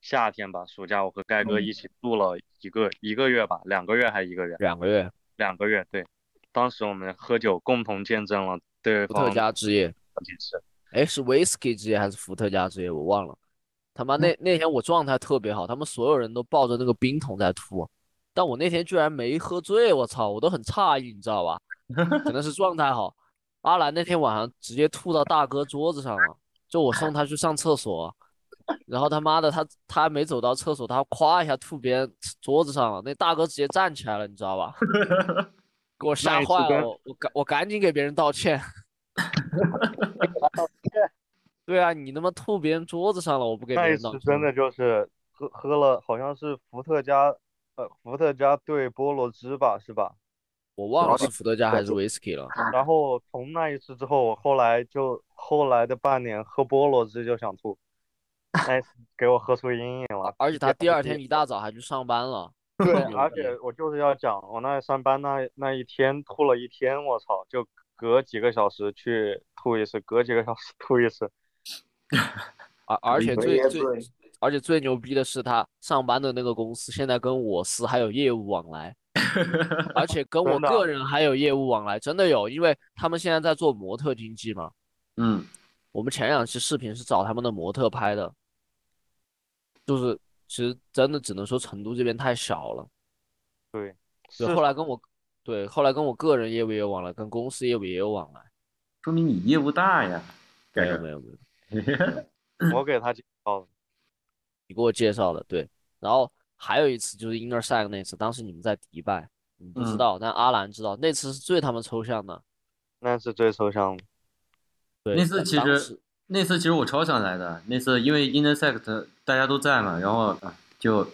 [SPEAKER 5] 夏天吧，暑假我和盖哥
[SPEAKER 3] 嗯
[SPEAKER 5] 一起住了一个一个月吧，两个月还一个月？
[SPEAKER 4] 两个月，
[SPEAKER 5] 两个月，对。当时我们喝酒，共同见证了对
[SPEAKER 4] 伏特加之夜。哎，是 whisky 之夜还是伏特加之夜？我忘了。他妈那那天我状态特别好，他们所有人都抱着那个冰桶在吐，但我那天居然没喝醉，我操，我都很诧异，你知道吧？[laughs] 可能是状态好。阿兰那天晚上直接吐到大哥桌子上了，就我送他去上厕所，然后他妈的他他还没走到厕所，他咵一下吐别人桌子上了，那大哥直接站起来了，你知道吧？[laughs] 给我吓坏了，我我赶我赶紧给别人道歉。[laughs] 对啊，你他妈吐别人桌子上了，我不给别人道歉。
[SPEAKER 5] 次真的就是喝喝了，好像是伏特加，呃，伏特加兑菠萝汁吧，是吧？
[SPEAKER 4] 我忘了
[SPEAKER 3] 了
[SPEAKER 4] 是伏特加还是 whisky 了。
[SPEAKER 5] 然后从那一次之后，我后来就后来的半年喝菠萝汁就想吐，[laughs] 那一次给我喝出阴影了。
[SPEAKER 4] 而且他第二天一大早还去上班了。[laughs]
[SPEAKER 5] 对，而且我就是要讲，我那上班那那一天吐了一天，我操，就隔几个小时去吐一次，隔几个小时吐一次。[laughs]
[SPEAKER 4] 而而且最最而且最牛逼的是，他上班的那个公司现在跟我司还有业务往来，[laughs] 而且跟我个人还有业务往来，真的有，因为他们现在在做模特经济嘛。
[SPEAKER 2] 嗯，
[SPEAKER 4] 我们前两期视频是找他们的模特拍的，就是其实真的只能说成都这边太小了。
[SPEAKER 5] 对，
[SPEAKER 4] 对，
[SPEAKER 5] 是
[SPEAKER 4] 后来跟我对后来跟我个人业务也有往来，跟公司业务也有往来。
[SPEAKER 2] 说明你业务大呀。
[SPEAKER 4] 没有没有没有。[laughs]
[SPEAKER 5] 我给他介绍的。
[SPEAKER 4] 你给我介绍的，对。然后还有一次就是 Inner s i d 那次，当时你们在迪拜，你不知
[SPEAKER 2] 嗯
[SPEAKER 4] 道，但阿兰知道，那次是最他妈抽象的。
[SPEAKER 5] 那是最抽象的。
[SPEAKER 4] 对，
[SPEAKER 2] 那次其实那次其实我超想来的，那次因为 Intersect 大家都在嘛，然后啊就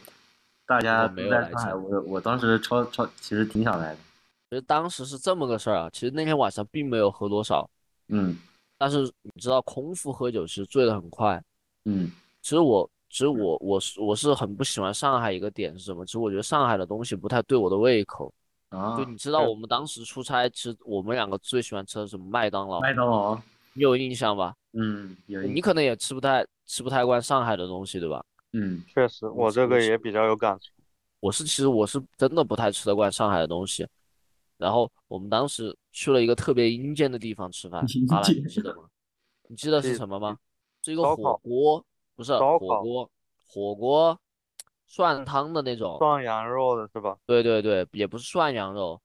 [SPEAKER 2] 大家
[SPEAKER 4] 没有来
[SPEAKER 2] 都在上海，我我当时超超其实挺想来的。
[SPEAKER 4] 其实当时是这么个事儿啊，其实那天晚上并没有喝多少，
[SPEAKER 2] 嗯
[SPEAKER 4] 但是你知道空腹喝酒其实醉得很快。
[SPEAKER 2] 嗯
[SPEAKER 4] 其实我其实我我是我是很不喜欢上海一个点是什么？其实我觉得上海的东西不太对我的胃口。
[SPEAKER 2] 啊
[SPEAKER 4] 就，你知道我们当时出差，其实我们两个最喜欢吃的是什么麦当劳，
[SPEAKER 2] 麦当劳，
[SPEAKER 4] 你有印象吧？
[SPEAKER 2] 嗯有
[SPEAKER 4] 你可能也吃不太吃不太惯上海的东西，对吧？
[SPEAKER 2] 嗯
[SPEAKER 5] 确实，我这个也比较有感触。
[SPEAKER 4] 我是其实我是真的不太吃得惯上海的东西。然后我们当时去了一个特别阴间的地方吃饭，
[SPEAKER 2] 阴
[SPEAKER 4] 阿兰你
[SPEAKER 2] 间
[SPEAKER 4] 记得吗？你记得是什么吗？是一个火锅，不是
[SPEAKER 5] 烧
[SPEAKER 4] 火锅，火锅涮汤的那种。
[SPEAKER 5] 涮羊肉的是吧？
[SPEAKER 4] 对对对，也不是涮羊肉，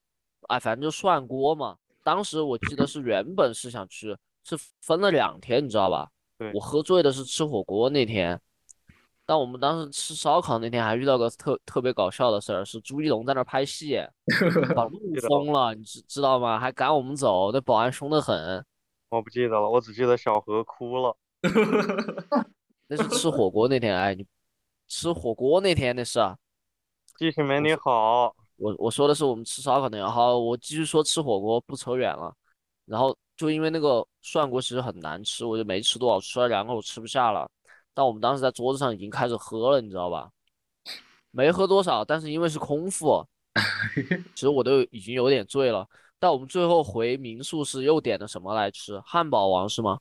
[SPEAKER 4] 哎，反正就涮锅嘛。当时我记得是原本是想吃，是分了两天，你知道吧？
[SPEAKER 5] 对
[SPEAKER 4] 我喝醉的是吃火锅那天，但我们当时吃烧烤那天还遇到个特特别搞笑的事儿，是朱一龙在那儿拍戏，[laughs] 把路封了，你知知道吗？还赶我们走，那保安凶得很。
[SPEAKER 5] 我不记得了，我只记得小何哭了。[laughs]
[SPEAKER 4] 那是吃火锅那天，哎，你吃火锅那天那是啊。
[SPEAKER 5] 记性没你好。
[SPEAKER 4] 我我说的是我们吃烧烤那样，好，我继续说吃火锅，不扯远了。然后就因为那个涮锅其实很难吃，我就没吃多少，吃了两口吃不下了。但我们当时在桌子上已经开始喝了，你知道吧？没喝多少，但是因为是空腹，[laughs] 其实我都已经有点醉了。但我们最后回民宿是又点的什么来吃？汉堡王是吗？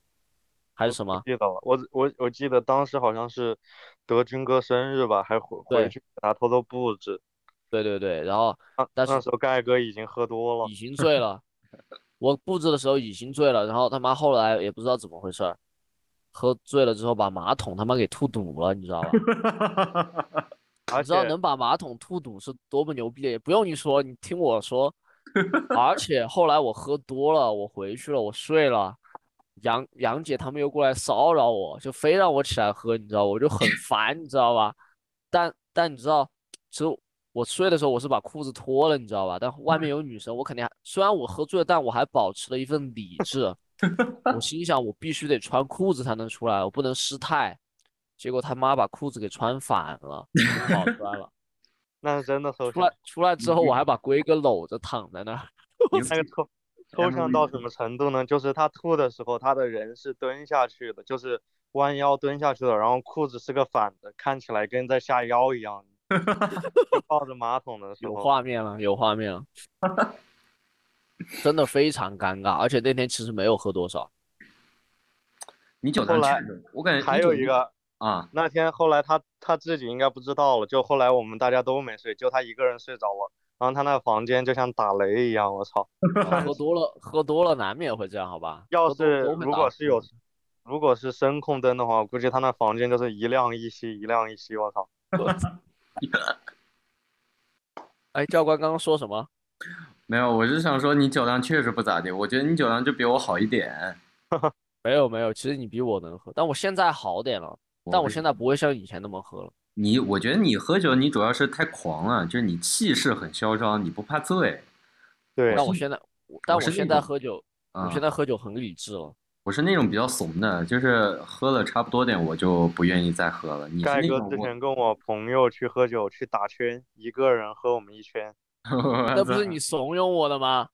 [SPEAKER 4] 还是什么？
[SPEAKER 5] 记得了，我我我记得当时好像是德军哥生日吧，还回回去给他偷偷布置。
[SPEAKER 4] 对对对，然后但是
[SPEAKER 5] 那时候盖哥已经喝多了
[SPEAKER 4] 已，经醉了。[laughs] 我布置的时候已经醉了，然后他妈后来也不知道怎么回事儿，喝醉了之后把马桶他妈给吐堵了，你知道吧？[laughs]
[SPEAKER 5] 而
[SPEAKER 4] 你知道能把马桶吐堵是多么牛逼的，也不用你说，你听我说。[laughs] 而且后来我喝多了，我回去了，我睡了，杨杨姐他们又过来骚扰我，就非让我起来喝，你知道，我就很 [laughs] 烦，你知道吧？但但你知道，其实我睡的时候我是把裤子脱了，你知道吧？但外面有女生，我肯定还虽然我喝醉了，但我还保持了一份理智。[laughs] 我心想，我必须得穿裤子才能出来，我不能失态。结果他妈把裤子给穿反了，跑出来了。[laughs]
[SPEAKER 5] 那是真的抽
[SPEAKER 4] 出来出来之后，我还把龟哥搂着躺在那儿。
[SPEAKER 5] 那个抽抽象到什么程度呢？就是他吐的时候，他的人是蹲下去的，就是弯腰蹲下去的，然后裤子是个反的，看起来跟在下腰一样。[laughs] 抱着马桶的时候，
[SPEAKER 4] 有画面了，有画面了。[laughs] 真的非常尴尬，而且那天其实没有喝多少。
[SPEAKER 2] 你酒量确实，我感觉
[SPEAKER 5] 还有一个
[SPEAKER 2] 啊，
[SPEAKER 5] 那天后来他他自己应该不知道了，就后来我们大家都没睡，就他一个人睡着了，然后他那个房间就像打雷一样，我操！[laughs] [laughs]
[SPEAKER 4] 喝多了，喝多了难免会这样，好吧？
[SPEAKER 5] 要是如果是有，如果是声控灯的话，我估计他那房间就是一亮一熄，一亮一熄，我操！[laughs]
[SPEAKER 4] 哎，教官刚刚说什么？
[SPEAKER 2] 没有，我是想说你酒量确实不咋地，我觉得你酒量就比我好一点。
[SPEAKER 4] 没有没有，其实你比我能喝，但我现在好点了，但我现在不会像以前那么喝了。
[SPEAKER 2] 你，我觉得你喝酒，你主要是太狂了，就是你气势很嚣张，你不怕醉。
[SPEAKER 5] 对。
[SPEAKER 4] 但我现在，但我现在喝酒，我现在喝酒很理智了。
[SPEAKER 2] 我是那种比较怂的，就是喝了差不多点，我就不愿意再喝了。你
[SPEAKER 5] 盖哥之前跟我朋友去喝酒，去打圈，一个人喝我们一圈。[laughs]
[SPEAKER 4] 那不是你怂恿我的吗？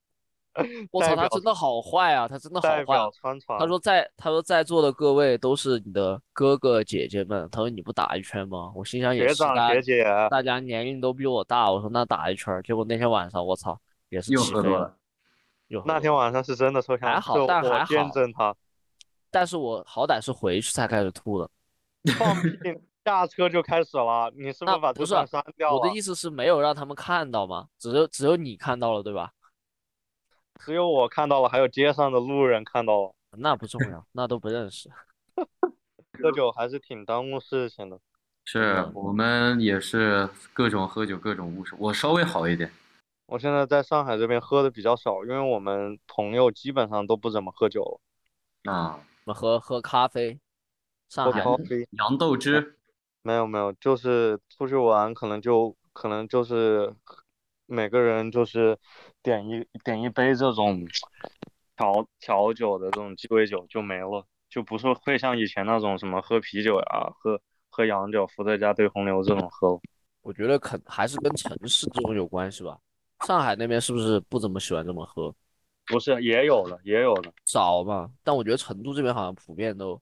[SPEAKER 4] [laughs] 我操，他真的好坏啊！他真的好坏。他说在，他说在座的各位都是你的哥哥姐姐们。他说你不打一圈吗？我心想也是，
[SPEAKER 5] 学姐，
[SPEAKER 4] 大家年龄都比我大。我说那打一圈。结果那天晚上，我操，也是
[SPEAKER 2] 又喝多
[SPEAKER 4] 了。
[SPEAKER 5] 又那天晚上是真的抽象，
[SPEAKER 4] 还好，但还好。
[SPEAKER 5] 见证他。
[SPEAKER 4] 但是我好歹是回去才开始吐的。
[SPEAKER 5] 放屁！[laughs] 下车就开始了，你是不是把
[SPEAKER 4] 不是
[SPEAKER 5] 删掉
[SPEAKER 4] 了？我的意思是没有让他们看到吗？只有只有你看到了，对吧？
[SPEAKER 5] 只有我看到了，还有街上的路人看到了。
[SPEAKER 4] 那不重要，那都不认识。[laughs]
[SPEAKER 5] 喝酒还是挺耽误事情的。
[SPEAKER 2] 是我们也是各种喝酒，各种误事。我稍微好一点。
[SPEAKER 5] 我现在在上海这边喝的比较少，因为我们朋友基本上都不怎么喝酒
[SPEAKER 2] 了。啊，
[SPEAKER 4] 我们喝喝咖啡。上海
[SPEAKER 5] 咖啡，
[SPEAKER 2] 杨豆汁。
[SPEAKER 5] 没有没有，就是出去玩，可能就可能就是每个人就是点一点一杯这种调调酒的这种鸡尾酒就没了，就不是会像以前那种什么喝啤酒呀、喝喝洋酒、伏特加兑红牛这种喝。
[SPEAKER 4] 我觉得肯还是跟城市这种有关系吧。上海那边是不是不怎么喜欢这么喝？
[SPEAKER 5] 不是，也有了，也有了，
[SPEAKER 4] 少嘛。但我觉得成都这边好像普遍都，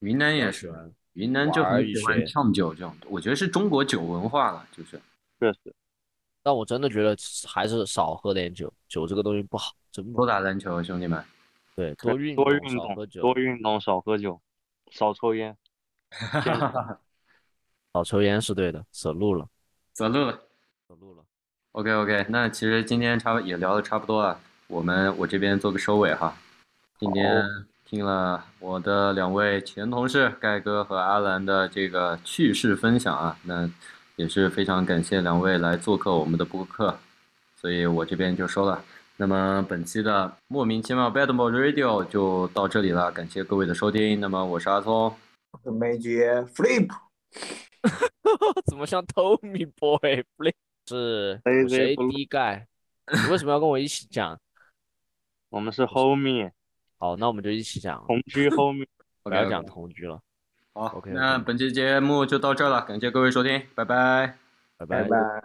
[SPEAKER 2] 云南也是。云南就很喜欢呛酒这种，我觉得是中国酒文化了，就是。
[SPEAKER 5] 确实。
[SPEAKER 4] 但我真的觉得还是少喝点酒，酒这个东西不好，真不
[SPEAKER 2] 多打篮球，兄弟们。
[SPEAKER 4] 对，多运
[SPEAKER 5] 多运动，
[SPEAKER 4] 少喝酒，
[SPEAKER 5] 多运动，少喝酒，少抽烟。[laughs]
[SPEAKER 4] 少抽烟是对的，走路了，
[SPEAKER 2] 走路了，
[SPEAKER 4] 走路了。
[SPEAKER 2] OK OK，那其实今天差也聊的差不多了，我们我这边做个收尾哈，今天。听了我的两位前同事盖哥和阿兰的这个趣事分享啊，那也是非常感谢两位来做客我们的播客，所以我这边就收了。那么本期的莫名其妙 Bad Boy Radio 就到这里了，感谢各位的收听。那么我是阿聪，
[SPEAKER 3] 我是梅姐 Flip，[laughs]
[SPEAKER 4] 怎么像 Tommy Boy Flip？是谁低盖？你为什么要跟我一起讲？
[SPEAKER 5] 我们是 Homie。
[SPEAKER 4] 好，那我们就一起讲
[SPEAKER 5] 同居 [laughs] homie，
[SPEAKER 4] 不要讲同居了。
[SPEAKER 2] 好，
[SPEAKER 4] OK，
[SPEAKER 2] 那本期节目就到这了，感谢各位收听，拜拜，
[SPEAKER 4] 拜拜
[SPEAKER 3] 拜。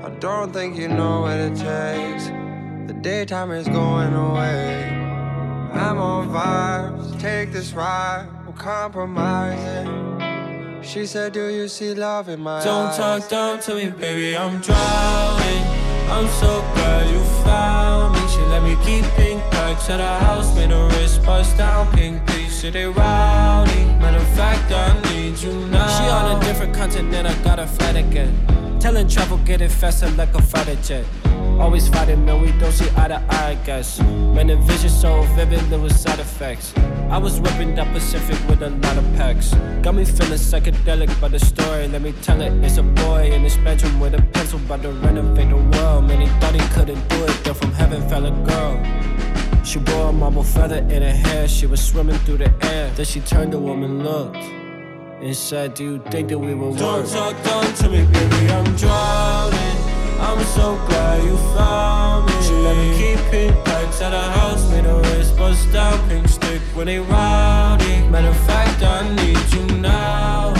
[SPEAKER 3] I don't think you know what it takes. The daytime is going away. I'm on vibes, take this ride, we're compromising. She said, Do you see love in my
[SPEAKER 6] don't
[SPEAKER 3] eyes?
[SPEAKER 6] Don't talk down to me, baby, I'm drowning. I'm so glad you found me. She let me keep pink bags at her house, made a wrist bust down, pink piece. They rowdy. Matter of fact, I need you now. She on a different continent, I got a flight again. Telling travel getting faster like a fighter jet. Always fighting, man, we don't see eye to eye, I guess. Man, the vision so vivid, there was side effects. I was whipping that Pacific with a lot of packs. Got me feeling psychedelic by the story, let me tell it. It's a boy in his bedroom with a pencil, about to renovate the world. Man, he thought he couldn't do it, then from heaven fell a girl. She wore a marble feather in her hair, she was swimming through the air. Then she turned, the woman looked said, Do you think that we will work? Don't talk down to me, baby, I'm drowning. I'm so glad you found me. She let me keep pink packs at her house, made her wrist bust down, pink stick when they rowdy. Matter of fact, I need you now.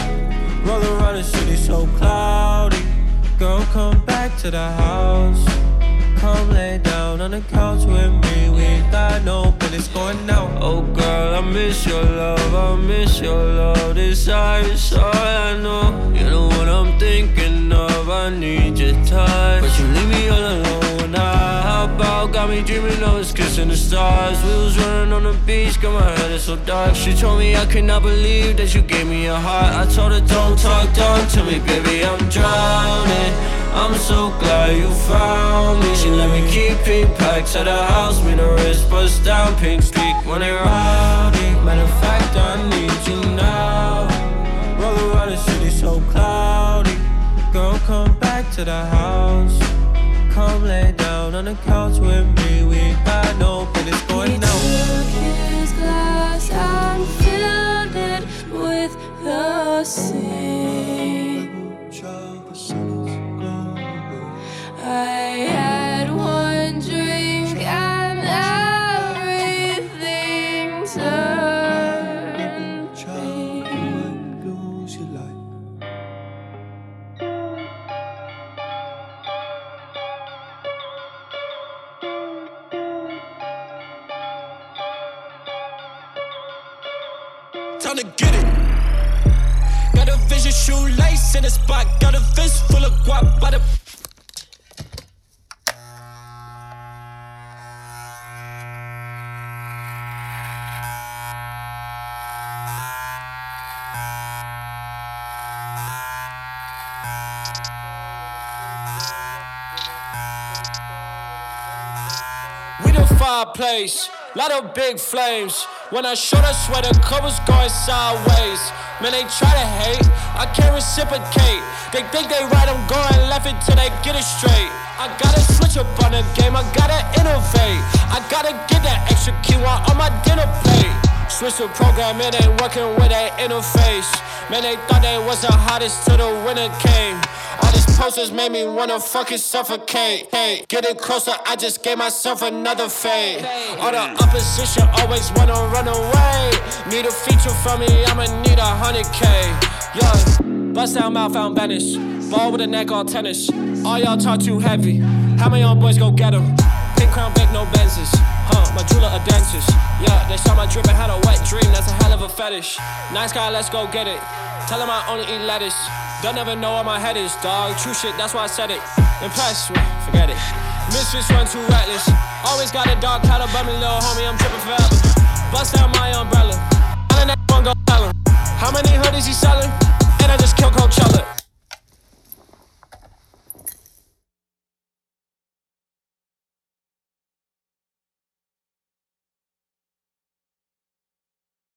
[SPEAKER 6] Roll around the city so cloudy. Girl, come back to the house. Come lay down on the couch with me. We ain't got no business going out. Oh girl, I miss your love. I miss your love. This is all I know. You know what I'm thinking of. I need your touch, but you leave me all alone. Now, how about got me dreaming of us kissing the stars? We was running on the beach, got my head so dark. She told me I could not believe that you gave me your heart. I told her don't talk down to me, baby. I'm drowning. I'm so glad you found me. She let me keep pink packs at her house. Made her wrist bust down, pink streak when they rowdy. Matter of fact, I need you now. Roll around the city so cloudy. Girl, come back to the house. Come lay down on the couch with me. We got no business going out. In the spot, got a fist full of guap by the. We lot of big flames. When I I swear the covers going sideways. Man, they try to hate, I can't reciprocate. They think they right, I'm going left until they get it straight. I gotta switch up on the game, I gotta innovate. I gotta get that extra quinoa on my dinner plate. Switch the program, it ain't working with that interface. Man, they thought they was the hottest till the winter came. All these posters made me wanna fucking suffocate. Hey, getting closer, I just gave myself another fade. All the opposition always wanna run away. Need a feature from me, I'ma need a hundred K. Yeah, bust down mouth, found banish. Ball with a neck, all tennis. All y'all talk too heavy. How many young boys go get 'em? Pink crown, big, no Benzes. Huh, my jeweler a dentist. Yeah, they saw my drip and had a wet dream. That's a hell of a fetish. Nice guy, let's go get it. Tell him I only eat lettuce. Don't ever know where my head is, dog. True shit, that's why I said it. Impressed, well, forget it. Misfits run too reckless. Always got a dog collar, but me little homie, I'm tripping forever. Bust out my umbrella. I that one go tell him. How many hoodies he selling?